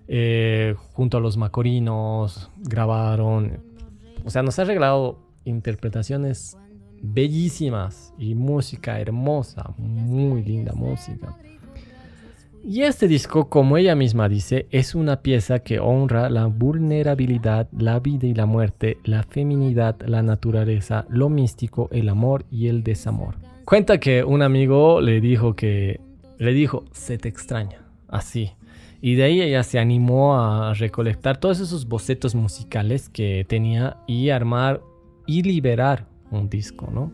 eh, junto a los Macorinos, grabaron. O sea, nos ha regalado interpretaciones bellísimas y música hermosa, muy linda música. Y este disco, como ella misma dice, es una pieza que honra la vulnerabilidad, la vida y la muerte, la feminidad, la naturaleza, lo místico, el amor y el desamor. Cuenta que un amigo le dijo que le dijo, "Se te extraña", así. Y de ahí ella se animó a recolectar todos esos bocetos musicales que tenía y armar y liberar un disco, ¿no?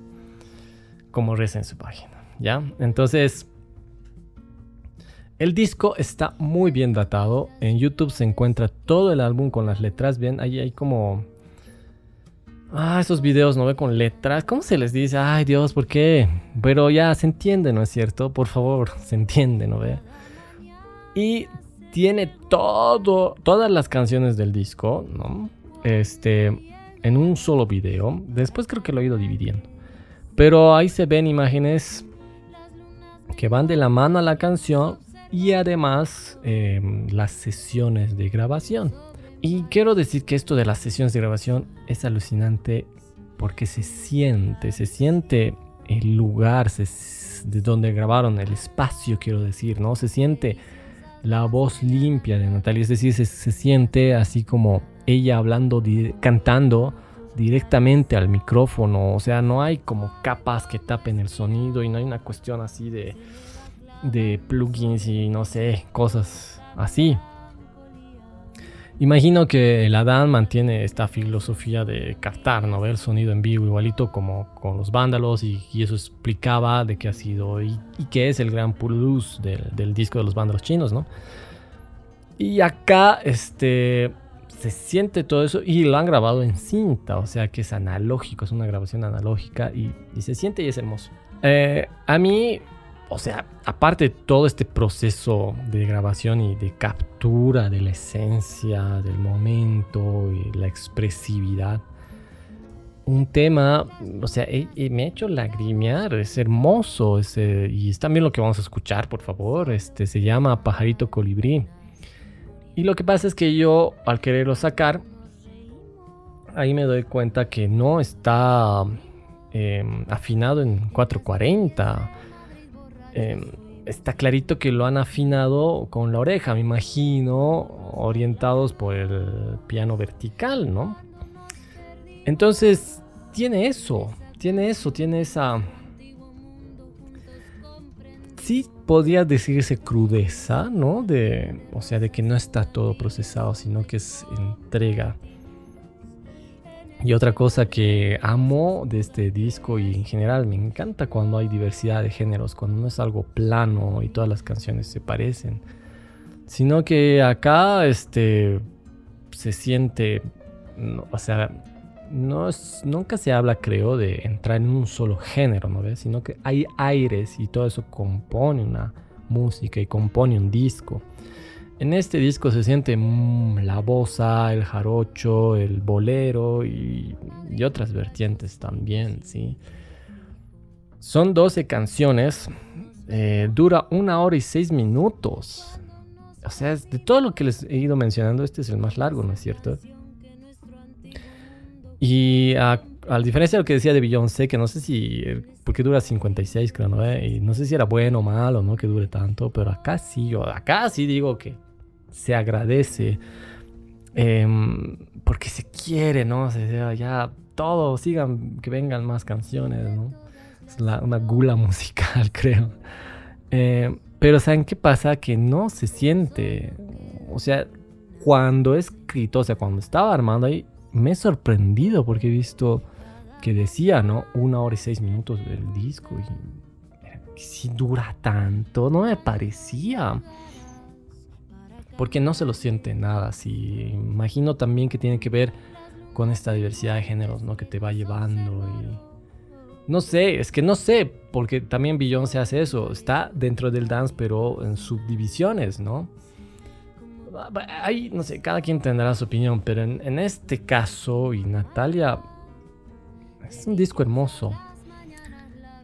Como reza en su página, ¿ya? Entonces, el disco está muy bien datado. En YouTube se encuentra todo el álbum con las letras bien. Ahí hay como... Ah, esos videos, ¿no ve? Con letras. ¿Cómo se les dice? Ay, Dios, ¿por qué? Pero ya se entiende, ¿no es cierto? Por favor, se entiende, ¿no ve? Y tiene todo, todas las canciones del disco, ¿no? Este, en un solo video. Después creo que lo he ido dividiendo. Pero ahí se ven imágenes que van de la mano a la canción y además em, las sesiones de grabación. Y quiero decir que esto de las sesiones de grabación es alucinante porque se siente, se siente el lugar de donde grabaron, el espacio, quiero decir, ¿no? Se siente la voz limpia de Natalia, es decir, se, siente así como ella hablando, cantando directamente al micrófono, o sea, no hay como capas que tapen el sonido y no hay una cuestión así de de plugins y no sé, cosas así. Imagino que el Adán mantiene esta filosofía de captar, ¿no? El sonido en vivo igualito como con los vándalos y, eso explicaba de qué ha sido y, qué es el gran plus del, del, disco de los vándalos chinos, ¿no? Y acá, este, se siente todo eso y lo han grabado en cinta, o sea que es analógico, es una grabación analógica y, se siente y es hermoso. Eh, a mí o sea, aparte de todo este proceso de grabación y de captura de la esencia del momento y la expresividad, un tema, o sea, me ha hecho lagrimear, es hermoso, y es también lo que vamos a escuchar, por favor, este, se llama Pajarito Colibrí. Y lo que pasa es que yo, al quererlo sacar, ahí me doy cuenta que no está em, afinado en 440 Em, está clarito que lo han afinado con la oreja, me imagino, orientados por el piano vertical, ¿no? Entonces, tiene eso, tiene eso, tiene esa... Sí podría decirse crudeza, ¿no? De, o sea, de que no está todo procesado, sino que es entrega y otra cosa que amo de este disco y en general me encanta cuando hay diversidad de géneros, cuando no es algo plano y todas las canciones se parecen, sino que acá este se siente, o sea, no es, nunca se habla, creo, de entrar en un solo género, ¿no ves? Sino que hay aires y todo eso compone una música y compone un disco. En este disco se siente mm, la bosa, el jarocho, el bolero y, otras vertientes también, ¿sí? Son 12 canciones, eh, dura una hora y seis minutos. O sea, de todo lo que les he ido mencionando, este es el más largo, ¿no es cierto? Y a, diferencia de lo que decía de Beyoncé, que no sé si, porque dura 56 creo, ¿no? Y no sé si era bueno o malo, ¿no? Que dure tanto, pero acá sí, yo acá sí digo que se agradece, em, porque se quiere, ¿no? Se, ya todo, sigan, que vengan más canciones, ¿no? Es una gula musical, creo. Em, pero ¿saben qué pasa? Que no se siente, o sea, cuando he escrito, o sea, cuando estaba armando ahí, me he sorprendido porque he visto que decía, ¿no? Una hora y seis minutos del disco y si dura tanto, no me parecía porque no se lo siente nada así. Imagino también que tiene que ver con esta diversidad de géneros, ¿no? Que te va llevando y... No sé, es que no sé, porque también se hace eso. Está dentro del dance, pero en subdivisiones, ¿no? Ahí, no sé, cada quien tendrá su opinión, pero en, este caso, y Natalia, es un disco hermoso.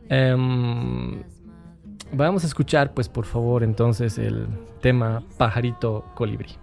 Em, vamos a escuchar, pues por favor, entonces el tema Pajarito Colibrí.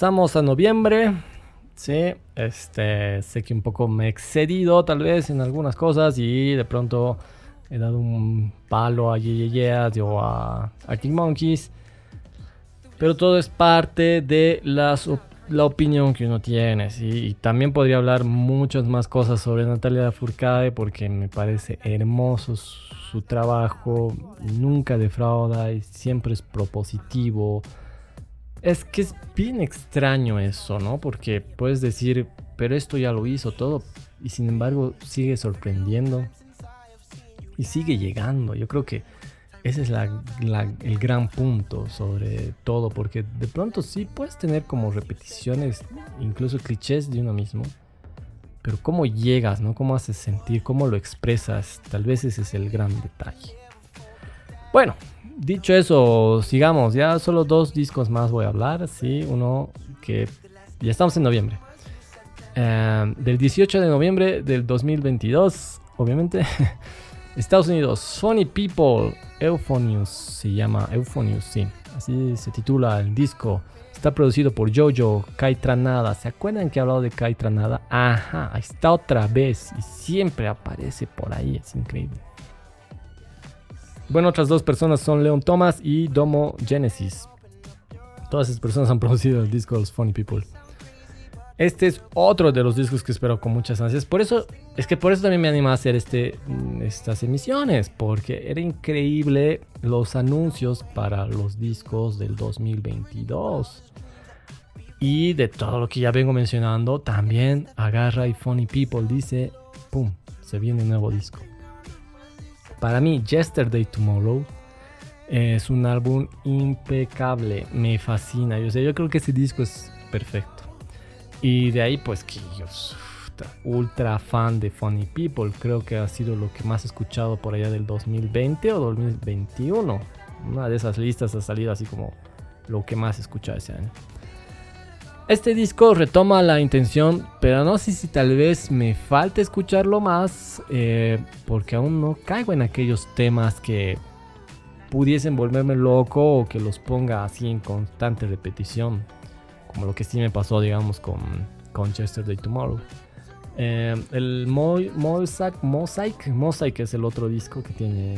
Pasamos a noviembre. Sí, este, sé que un poco me he excedido tal vez en algunas cosas y de pronto he dado un palo a Ye Ye Yeahs o a Arctic Monkeys. Pero todo es parte de las la opinión que uno tiene. Y también podría hablar muchas más cosas sobre Natalia Lafourcade porque me parece hermoso su, su trabajo, nunca defrauda y siempre es propositivo. Es que es bien extraño eso, ¿no? Porque puedes decir, pero esto ya lo hizo todo y sin embargo sigue sorprendiendo y sigue llegando. Yo creo que ese es el gran punto sobre todo, porque de pronto sí puedes tener como repeticiones, incluso clichés de uno mismo, pero cómo llegas, ¿no? Cómo haces sentir, cómo lo expresas, tal vez ese es el gran detalle. Bueno, dicho eso, sigamos, ya solo dos discos más voy a hablar, sí, uno que ya estamos en noviembre. Eh, del 18 de noviembre del 2022, obviamente. Estados Unidos, Funny People, Euphonious se llama, Euphonious, sí, así se titula el disco. Está producido por Jojo Kai Tranada. ¿Se acuerdan que he hablado de Kai Tranada? Ajá, está otra vez y siempre aparece por ahí, es increíble. Bueno, otras dos personas son Leon Thomas y Domo Genesis. Todas esas personas han producido el disco Los Funny People. Este es otro de los discos que espero con muchas ansias. Por eso, es que por eso también me anima a hacer este, mm, estas emisiones. Porque era increíble los anuncios para los discos del 2022. Y de todo lo que ya vengo mencionando, también agarra y Funny People dice, ¡pum! Se viene un nuevo disco. Para mí, Yesterday Tomorrow es un álbum impecable. Me fascina. Yo, sé, yo creo que ese disco es perfecto. Y de ahí, pues que yo ultra fan de Funny People. Creo que ha sido lo que más he escuchado por allá del 2020 o 2021. Una de esas listas ha salido así como lo que más he escuchado ese año. Este disco retoma la intención, pero no sé si tal vez me falte escucharlo más, eh, porque aún no caigo en aquellos temas que pudiesen volverme loco o que los ponga así en constante repetición como lo que sí me pasó, digamos, con, con Day Tomorrow. Eh, el Mosaic, Mosaic, Mosaic es el otro disco que tiene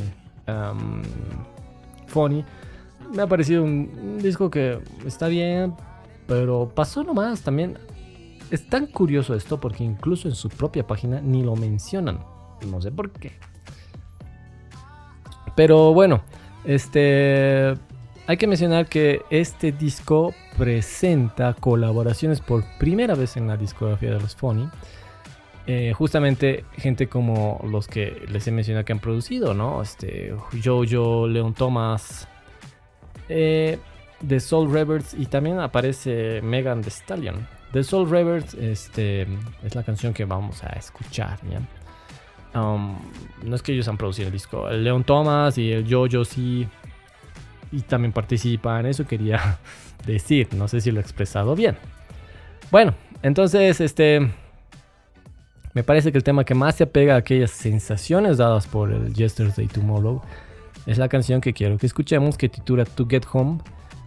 um, Funny. Me ha parecido un, disco que está bien, pero pasó nomás también. Es tan curioso esto porque incluso en su propia página ni lo mencionan. No sé por qué. Pero bueno, este hay que mencionar que este disco presenta colaboraciones por primera vez en la discografía de los Funny. Eh, justamente gente como los que les he mencionado que han producido, ¿no? Este, Jojo, Leon Thomas, eh, The Soul Reverts y también aparece Megan Thee Stallion. The Soul Reverts este, es la canción que vamos a escuchar, um, no es que ellos han producido el disco, el Leon Thomas y el Jojo sí y también participa en eso, quería decir. No sé si lo he expresado bien. Bueno, entonces, este. Me parece que el tema que más se apega a aquellas sensaciones dadas por el Yesterday Tomorrow es la canción que quiero que escuchemos, que titula To Get Home,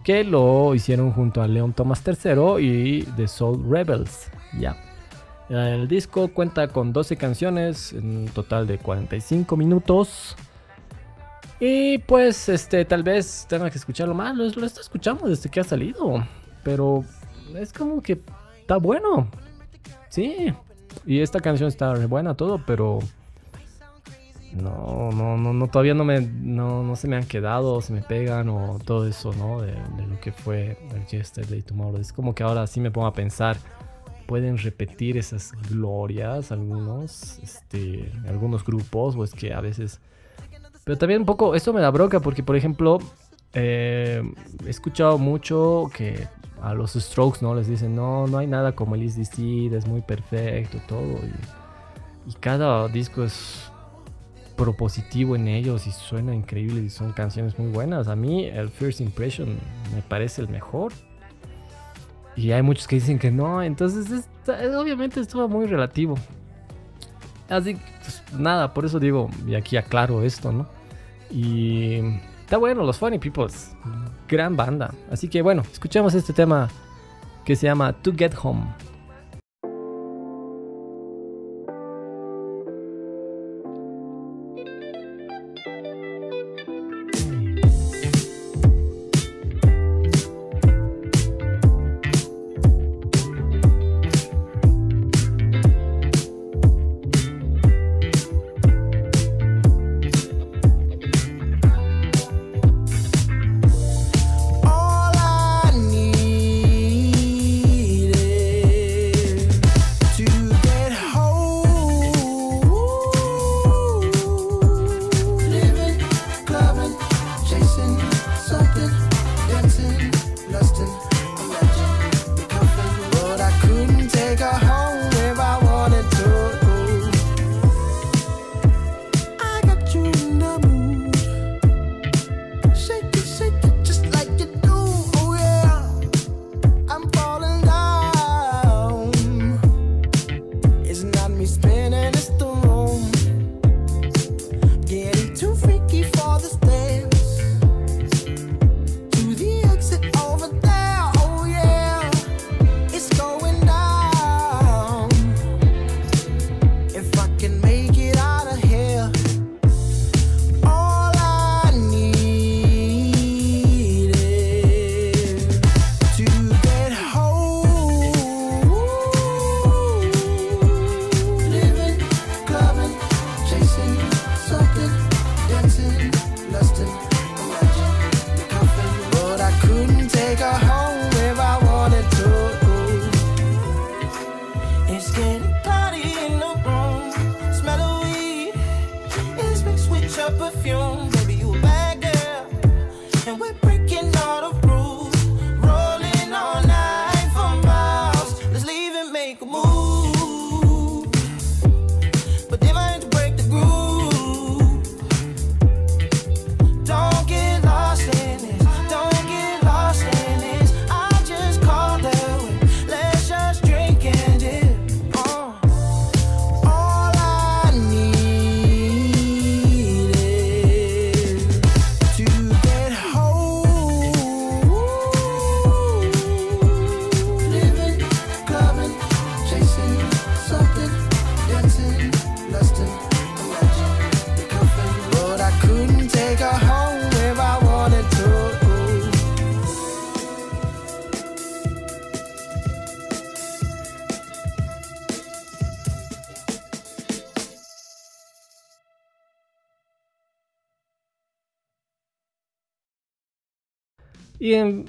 que lo hicieron junto a Leon Thomas III y The Soul Rebels. Ya. El disco cuenta con 12 canciones, en un total de 45 minutos. Y pues, este, tal vez tenga que escucharlo más. Lo, lo está escuchando desde que ha salido. Pero es como que está bueno. Sí. Y esta canción está buena, todo, pero. No, no, no, no todavía no me, no, no se me han quedado, se me pegan o todo eso, ¿no? De, lo que fue el Yesterday Tomorrow. Es como que ahora sí me pongo a pensar, pueden repetir esas glorias algunos, este, algunos grupos, o que a veces pero también un poco, esto me da broca porque, por ejemplo, eh, he escuchado mucho que a los Strokes, ¿no? Les dicen, no, no hay nada como el Easy Seed, es muy perfecto, todo. Y, cada disco es propositivo en ellos y suena increíble y son canciones muy buenas. A mí el First Impression me parece el mejor. Y hay muchos que dicen que no, entonces obviamente esto muy relativo. Así, pues nada, por eso digo, y aquí aclaro esto, ¿no? Y está bueno, los Funny Peoples. Gran banda. Así que bueno, escuchemos este tema que se llama To Get Home.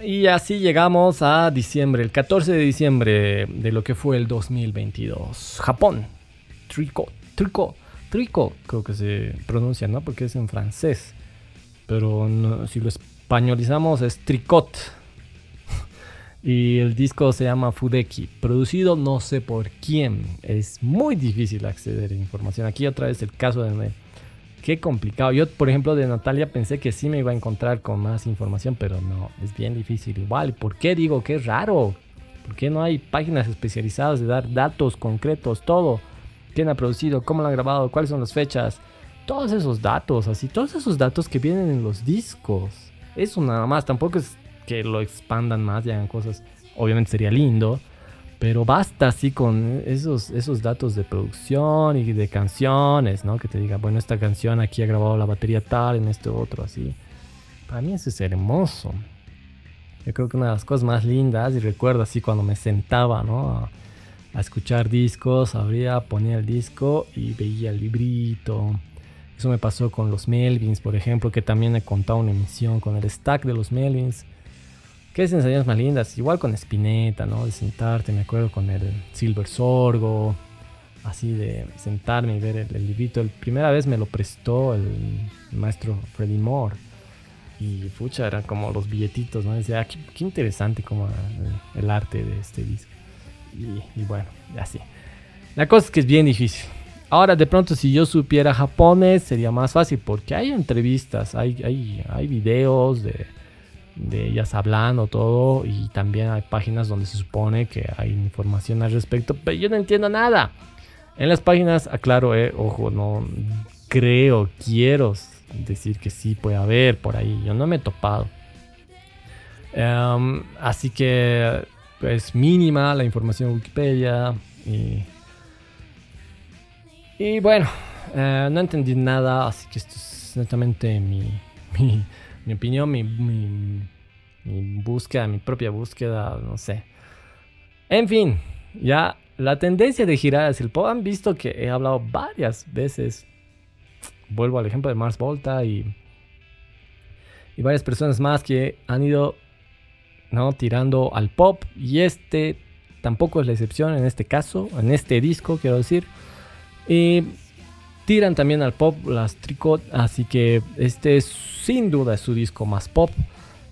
Y, así llegamos a diciembre, el 14 de diciembre de lo que fue el 2022. Japón. Tricot, tricot, tricot, creo que se pronuncia, ¿no? Porque es en francés. Pero si lo españolizamos es tricot. Y el disco se llama Fudeki, producido no sé por quién. Es muy difícil acceder a información. Aquí otra vez el caso de... Qué complicado. Yo, por ejemplo, de Natalia pensé que sí me iba a encontrar con más información, pero no, es bien difícil. Igual, ¿por qué digo que es raro? ¿Por qué no hay páginas especializadas de dar datos concretos, todo? ¿Quién ha producido? ¿Cómo lo han grabado? ¿Cuáles son las fechas? Todos esos datos, así, todos esos datos que vienen en los discos. Eso nada más, tampoco es que lo expandan más y hagan cosas. Obviamente sería lindo, pero basta así con esos, esos datos de producción y de canciones, ¿no? Que te diga, bueno, esta canción aquí ha grabado la batería tal, en este otro, así. Para mí eso es hermoso. Yo creo que una de las cosas más lindas, y recuerdo así cuando me sentaba, ¿no? A, a escuchar discos, abría, ponía el disco y veía el librito. Eso me pasó con los Melvins, por ejemplo, que también he contado una emisión con el stack de los Melvins. Qué sensaciones más lindas. Igual con Spinetta, ¿no? De sentarte, me acuerdo con el Silver Sorgo. Así de sentarme y ver el, el librito. La primera vez me lo prestó el, maestro Freddie Moore. Y pucha, eran como los billetitos, ¿no? Decía, "Ah, qué, interesante como el, el arte de este disco. Y, y bueno, así. La cosa es que es bien difícil. Ahora, de pronto, si yo supiera japonés, sería más fácil porque hay entrevistas, hay, hay, hay videos de, de ellas hablando todo y también hay páginas donde se supone que hay información al respecto, pero yo no entiendo nada. En las páginas, aclaro, eh, ojo, no creo, quiero decir que sí puede haber por ahí, yo no me he topado. Em, así que es mínima la información en Wikipedia y, y bueno, eh, no entendí nada, así que esto es netamente mi, mi, mi opinión, mi, mi, mi búsqueda, mi propia búsqueda, no sé. En fin, ya la tendencia de girar hacia el pop han visto que he hablado varias veces. Vuelvo al ejemplo de Mars Volta y, y varias personas más que han ido ¿no? tirando al pop y este tampoco es la excepción en este caso, en este disco quiero decir. Y tiran también al pop las Tricot, así que este es sin duda su disco más pop.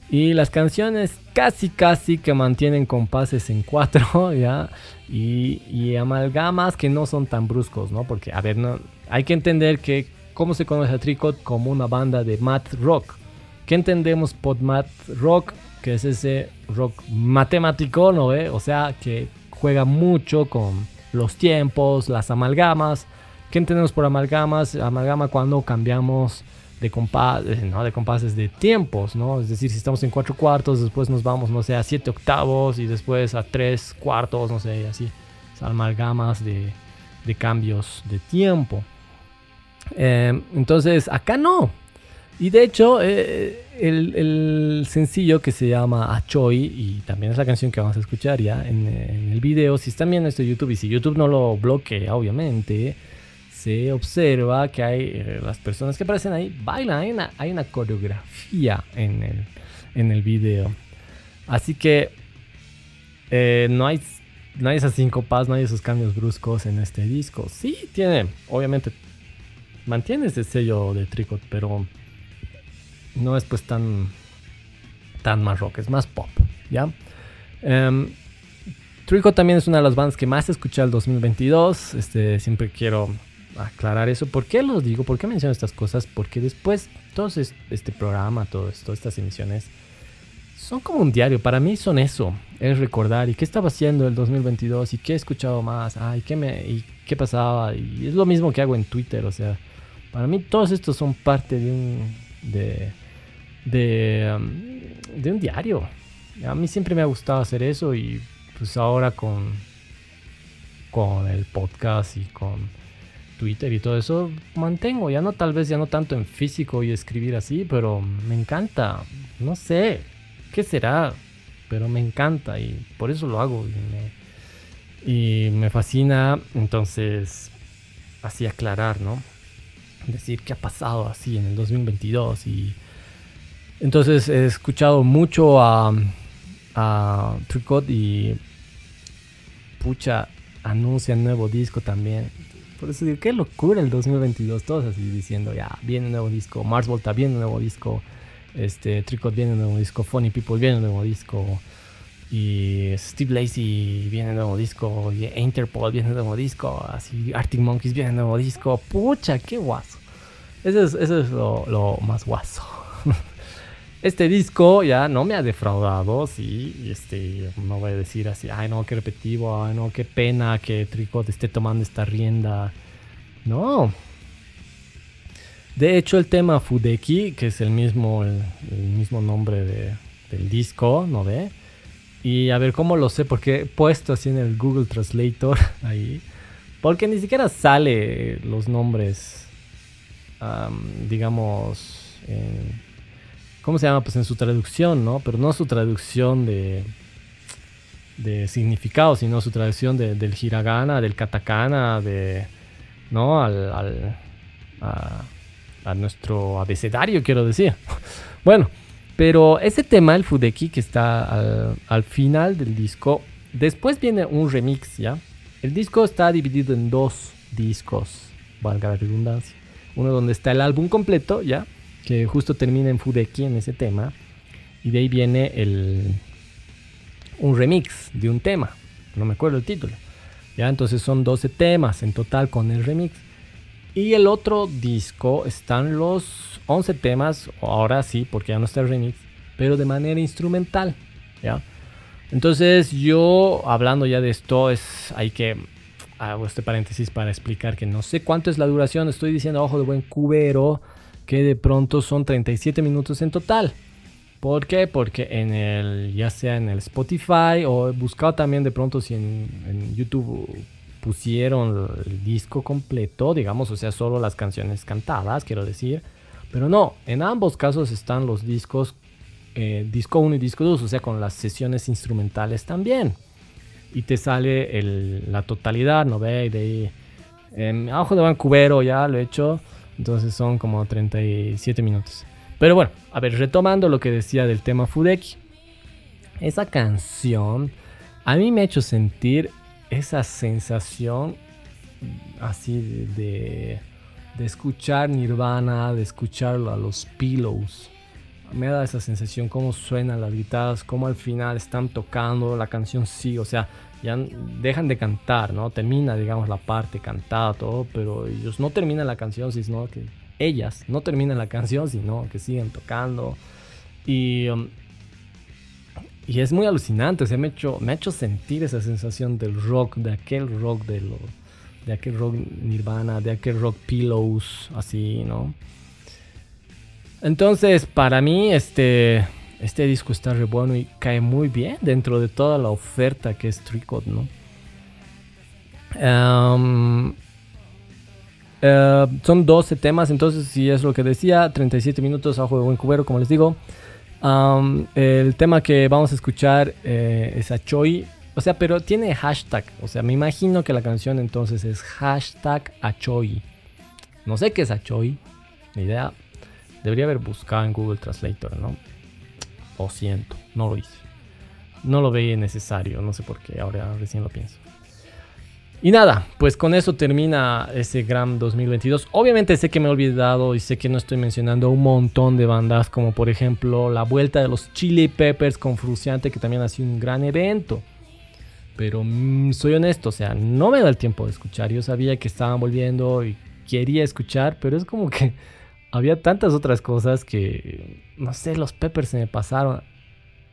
Y las canciones casi casi que mantienen compases en cuatro, ¿ya? Y, y amalgamas que no son tan bruscos, ¿no? Porque, a ver, no, hay que entender que, ¿cómo se conoce a Tricot? Como una banda de math rock. ¿Qué entendemos por math rock? Que es ese rock matemático, ¿no? O sea, que juega mucho con los tiempos, las amalgamas. ¿Qué entendemos por amalgamas? Amalgama cuando cambiamos de, compases, ¿no? de compases de tiempos, ¿no? Es decir, si estamos en cuatro cuartos, después nos vamos, no sé, a siete octavos y después a tres cuartos, no sé, así. Amalgamas de, de cambios de tiempo. Eh, entonces, acá no. Y de hecho, eh, el, el, sencillo que se llama Achoy, y también es la canción que vamos a escuchar ya en, el video, si están viendo esto en YouTube y si YouTube no lo bloquea, obviamente, se observa que hay eh, las personas que aparecen ahí bailan, hay una, hay una coreografía en el, en el video. Así que eh, no, hay, no hay esas no hay esos cambios bruscos en este disco. Sí, tiene, obviamente, mantiene ese sello de Tricot, pero no es pues tan, tan más rock, es más pop, ¿ya? Um, Tricot también es una de las bandas que más escuché el 2022, este, siempre quiero aclarar eso. ¿Por qué lo digo? ¿Por qué menciono estas cosas? Porque después, todo este programa, todo esto, estas emisiones, son como un diario. Para mí son eso. Es recordar y qué estaba haciendo el 2022 y qué he escuchado más. Ay, qué me, y qué pasaba. Y es lo mismo que hago en Twitter. O sea, para mí todos estos son parte de un, de, de, um, de un diario. A mí siempre me ha gustado hacer eso y pues ahora con, con el podcast y con Twitter y todo eso mantengo. Ya no tal vez ya no tanto en físico y escribir así, pero me encanta. No sé, ¿Qué será? Pero me encanta y por eso lo hago. Y me, fascina. Entonces, así aclarar, ¿no? Decir qué ha pasado así en el 2022. Y entonces he escuchado mucho a, a Tricot y pucha, anuncia nuevo disco también. Por eso digo, qué locura el 2022. Todos así diciendo, ya, viene un nuevo disco. Mars Volta viene un nuevo disco. Este, Tricot viene un nuevo disco, Funny People viene un nuevo disco, y Steve Lacey viene un nuevo disco, y Interpol viene un nuevo disco, así Arctic Monkeys viene un nuevo disco. Pucha, qué guaso. Eso es, eso es lo, más guaso. este disco ya no me ha defraudado, sí, este, no voy a decir así, ay no, qué repetitivo, ay no, qué pena que Tricot esté tomando esta rienda. No, de hecho, el tema Fudeki, que es el mismo, el, mismo nombre del disco, ¿no ve? Y a ver cómo lo sé, porque he puesto así en el Google Translator ahí. Porque ni siquiera sale los nombres, digamos, ¿cómo se llama? Pues en su traducción, ¿no? Pero no su traducción de, de significado, sino su traducción del hiragana, del katakana, de, ¿no? Al, al a nuestro abecedario, quiero decir. bueno, pero ese tema, el Fudeki, que está al, final del disco, después viene un remix, ¿ya? El disco está dividido en dos discos, valga la redundancia. Uno donde está el álbum completo, ¿ya? Que justo termina en Fudeki, en ese tema. Y de ahí viene el, un remix de un tema. No me acuerdo el título. ¿Ya? Entonces son 12 temas en total con el remix. Y el otro disco están los 11 temas, ahora sí, porque ya no está el remix, pero de manera instrumental, ¿ya? Entonces yo, hablando ya de esto, es, hay que, hago este paréntesis para explicar que no sé cuánto es la duración, estoy diciendo ojo de buen cubero, que de pronto son 37 minutos en total. ¿Por qué? Porque en el, ya sea en el Spotify o he buscado también de pronto si en, YouTube pusieron el disco completo, digamos, o sea, solo las canciones cantadas, quiero decir. Pero no, en ambos casos están los discos, eh, disco 1 y disco 2, o sea, con las sesiones instrumentales también. Y te sale la totalidad, ¿no ve? De ahí, en Abajo de Vancouver ya lo he hecho, entonces son como 37 minutos. Pero bueno, a ver, retomando lo que decía del tema Fudeki. Esa canción a mí me ha hecho sentir esa sensación así de, de, escuchar Nirvana, de escuchar a los Pillows. Me da esa sensación, cómo suenan las guitarras, cómo al final están tocando la canción, sí, o sea, ya dejan de cantar, ¿no? Termina, digamos, la parte cantada, todo, pero ellos no terminan la canción, sino que ellas no terminan la canción, sino que siguen tocando. Y um, y es muy alucinante, o me, ha hecho, me ha hecho sentir esa sensación del rock, de aquel rock de, lo, de aquel rock Nirvana, de aquel rock Pillows, así, ¿no? Entonces, para mí, este, este disco está re bueno y cae muy bien dentro de toda la oferta que es Tricot, ¿no? Eh, son 12 temas, entonces, si es lo que decía, 37 minutos a de buen cubero, como les digo el tema que vamos a escuchar eh, es Achoy. O sea, pero tiene hashtag. O sea, me imagino que la canción entonces es hashtag Achoy. No sé qué es Achoy. Ni idea. Debería haber buscado en Google Translator, ¿no? Lo siento, no lo hice. No lo veía necesario, no sé por qué, ahora recién lo pienso. Y nada, pues con eso termina ese Gram 2022. Obviamente sé que me he olvidado y sé que no estoy mencionando un montón de bandas, como por ejemplo la vuelta de los Chili Peppers con Fruciante, que también ha sido un gran evento. Pero mm, soy honesto, o sea, no me da el tiempo de escuchar. Yo sabía que estaban volviendo y quería escuchar, pero es como que había tantas otras cosas que, no sé, los Peppers se me pasaron.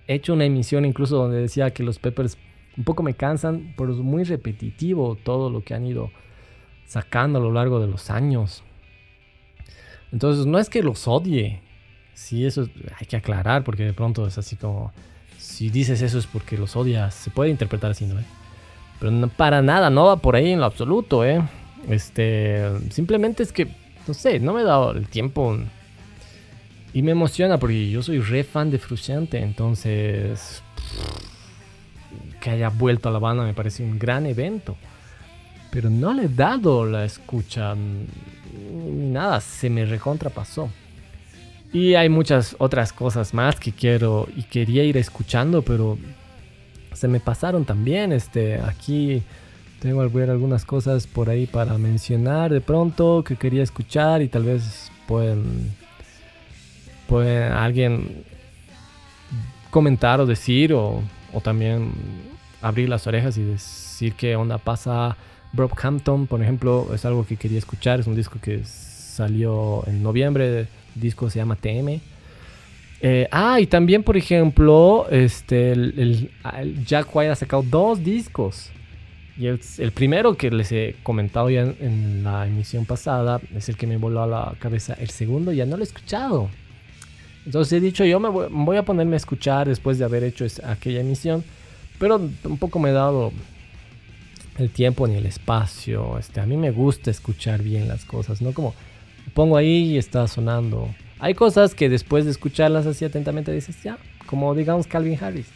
He hecho una emisión incluso donde decía que los Peppers un poco me cansan, pero es muy repetitivo todo lo que han ido sacando a lo largo de los años. Entonces, no es que los odie. Sí, eso hay que aclarar porque de pronto es así como, si dices eso es porque los odias. Se puede interpretar así, ¿no? Pero para nada, no va por ahí en lo absoluto, ¿eh? Este, simplemente es que, no sé, no me he dado el tiempo. Y me emociona porque yo soy re fan de Frusciante, entonces que haya vuelto a La Habana me parece un gran evento. Pero no le he dado la escucha. Ni nada, se me recontrapasó. Y hay muchas otras cosas más que quiero y quería ir escuchando, pero se me pasaron también. Este, aquí tengo algunas cosas por ahí para mencionar de pronto que quería escuchar y tal vez pueden, pueden alguien comentar o decir o, o también abrir las orejas y decir qué onda pasa. Brockhampton, por ejemplo, es algo que quería escuchar. Es un disco que salió en noviembre. El disco se llama TM. Eh, ah, y también, por ejemplo, este, el, Jack White ha sacado dos discos. Y el, primero que les he comentado ya en, la emisión pasada es el que me voló a la cabeza. El segundo ya no lo he escuchado. Entonces he dicho, yo me voy, voy a ponerme a escuchar después de haber hecho aquella emisión. Pero tampoco me he dado el tiempo ni el espacio. Este, a mí me gusta escuchar bien las cosas, no como pongo ahí y está sonando. Hay cosas que después de escucharlas así atentamente dices, ya, como digamos Calvin Harris.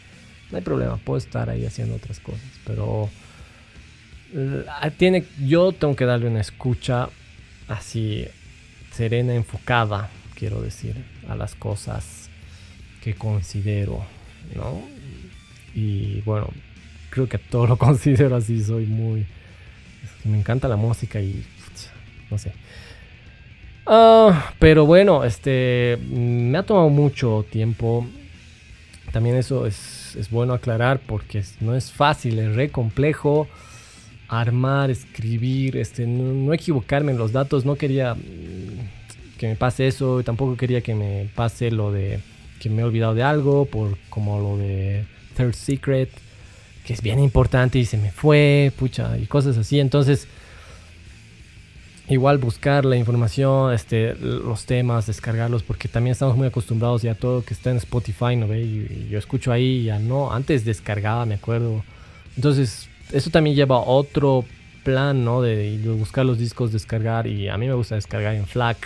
No hay problema, puedo estar ahí haciendo otras cosas, pero tiene, yo tengo que darle una escucha así serena, enfocada, quiero decir, a las cosas que considero, ¿no? Y bueno, creo que todo lo considero así, soy muy... Me encanta la música y... No sé. Ah, pero bueno, este... Me ha tomado mucho tiempo. También eso es, es bueno aclarar porque no es fácil, es re complejo armar, escribir, este, no, equivocarme en los datos, no quería mm, que me pase eso, tampoco quería que me pase lo de que me he olvidado de algo, por como lo de Third Secret, que es bien importante y se me fue, pucha, y cosas así. Entonces, igual buscar la información, este, los temas, descargarlos, porque también estamos muy acostumbrados ya a todo que está en Spotify, ¿no ve? Y, yo escucho ahí, ya no, antes descargaba, me acuerdo. Entonces, eso también lleva otro plan, ¿no? De, buscar los discos, descargar, y a mí me gusta descargar en FLAC,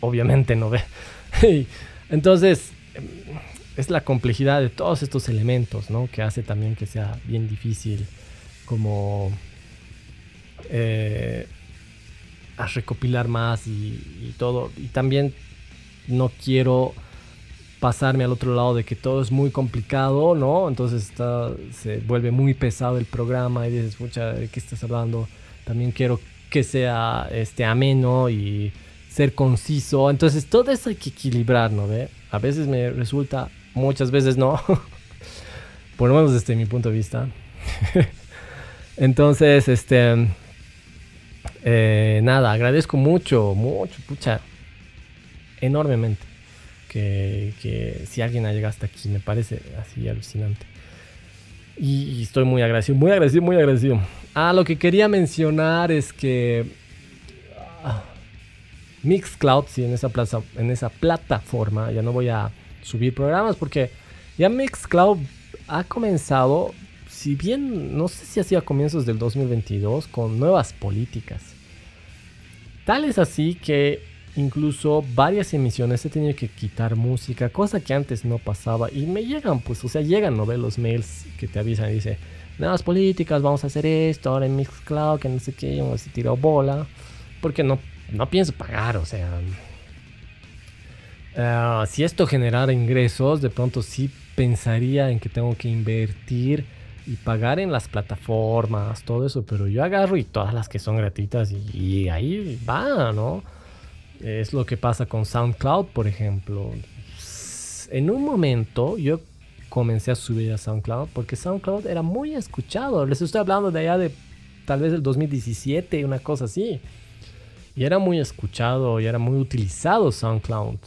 obviamente, ¿no ve? Entonces, es la complejidad de todos estos elementos, ¿no? Que hace también que sea bien difícil como eh, recopilar más y, todo. Y también no quiero pasarme al otro lado de que todo es muy complicado, ¿no? Entonces se vuelve muy pesado el programa y dices, mucha, ¿de qué estás hablando? También quiero que sea este, ameno y ser conciso. Entonces todo eso hay que equilibrar, ¿no? ¿Ve? A veces me resulta muchas veces no. Por lo menos desde mi punto de vista. Entonces, este. Eh, nada, agradezco mucho, mucho, pucha. Enormemente. Que, si alguien ha llegado hasta aquí, me parece así alucinante. Y, estoy muy agradecido, muy agradecido, muy agradecido. Ah, lo que quería mencionar es que. Ah, Mixcloud, sí, en esa, plaza, en esa plataforma, ya no voy a subir programas porque ya Mixcloud ha comenzado, si bien no sé si hacía comienzos del 2022, con nuevas políticas. Tal es así que incluso varias emisiones se tenido que quitar música, cosa que antes no pasaba. Y me llegan, pues, o sea, llegan, ¿no? Ve los mails que te avisan y dice, nuevas políticas, vamos a hacer esto, ahora en Mixcloud, que no sé qué, se tiró bola. Porque no, no pienso pagar, o sea, Ah, si esto generara ingresos, de pronto sí pensaría en que tengo que invertir y pagar en las plataformas, todo eso, pero yo agarro y todas las que son gratuitas y, ahí va, ¿no? Es lo que pasa con SoundCloud, por ejemplo. En un momento yo comencé a subir a SoundCloud porque SoundCloud era muy escuchado. Les estoy hablando de allá de tal vez el 2017, una cosa así. Y era muy escuchado y era muy utilizado SoundCloud.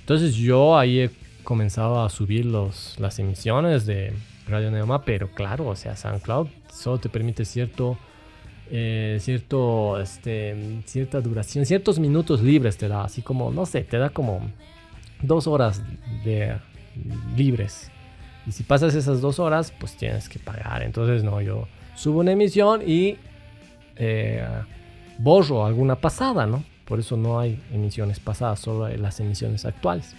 Entonces yo ahí he comenzado a subir los, las emisiones de Radio Neoma, pero claro, o sea, SoundCloud solo te permite cierto, eh, cierto, este, cierta duración, ciertos minutos libres te da, así como, no sé, te da como dos horas de libres. Y si pasas esas dos horas, pues tienes que pagar. Entonces, no, yo subo una emisión y eh, borro alguna pasada, ¿no? Por eso no hay emisiones pasadas, solo las emisiones actuales.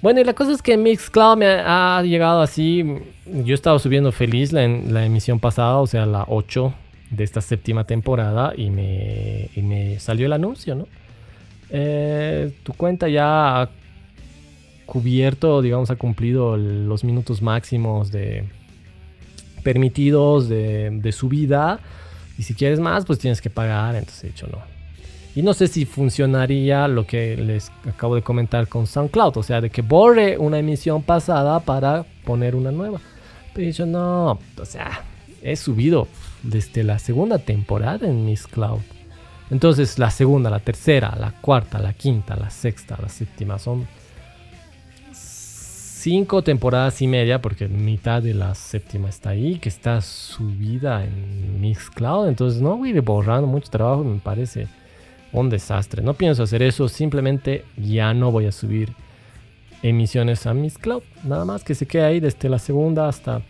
Bueno, y la cosa es que Mixcloud me ha, llegado así. Yo estaba subiendo feliz la, la, emisión pasada, o sea, la 8 de esta séptima temporada, y me, y me salió el anuncio, ¿no? Eh, tu cuenta ya ha cubierto, digamos, ha cumplido los minutos máximos de permitidos de, de subida. Y si quieres más, pues tienes que pagar. Entonces he dicho no. Y no sé si funcionaría lo que les acabo de comentar con SoundCloud. O sea, de que borre una emisión pasada para poner una nueva. Pero he dicho no. O sea, he subido desde la segunda temporada en Miss Cloud. Entonces la segunda, la tercera, la cuarta, la quinta, la sexta, la séptima son cinco temporadas y media, porque mitad de la séptima está ahí, que está subida en Mixcloud. Entonces no voy a ir borrando mucho trabajo, me parece un desastre. No pienso hacer eso, simplemente ya no voy a subir emisiones a Mixcloud. Nada más que se quede ahí desde la segunda hasta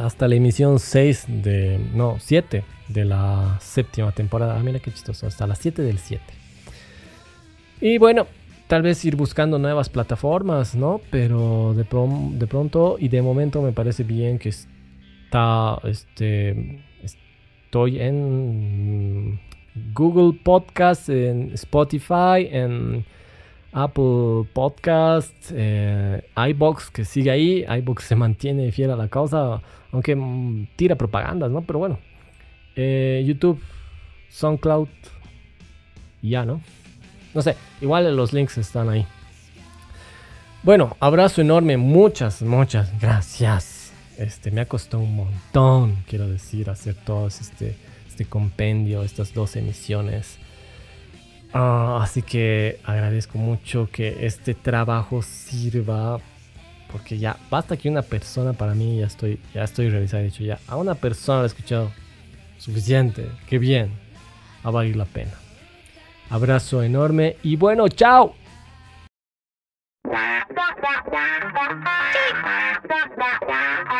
hasta la emisión 6 de no, 7 de la séptima temporada. Ah, mira qué chistoso, hasta las 7 del 7. Y bueno, tal vez ir buscando nuevas plataformas, ¿no? Pero de, de pronto y de momento me parece bien que está, este, estoy en Google Podcast, en Spotify, en Apple Podcast, eh, iBox que sigue ahí, iBox se mantiene fiel a la causa, aunque mm, tira propagandas, ¿no? Pero bueno, eh, YouTube, SoundCloud, ya, ¿no? No sé, igual los links están ahí. Bueno, abrazo enorme, muchas, muchas gracias. Este, me ha costado un montón, quiero decir, hacer todo este, este compendio, estas dos emisiones. Ah, así que agradezco mucho que este trabajo sirva. Porque ya basta que una persona para mí ya estoy, ya estoy realizado. dicho, ya a una persona la he escuchado. Suficiente. Qué bien. A valer la pena. Abrazo enorme y bueno, chao.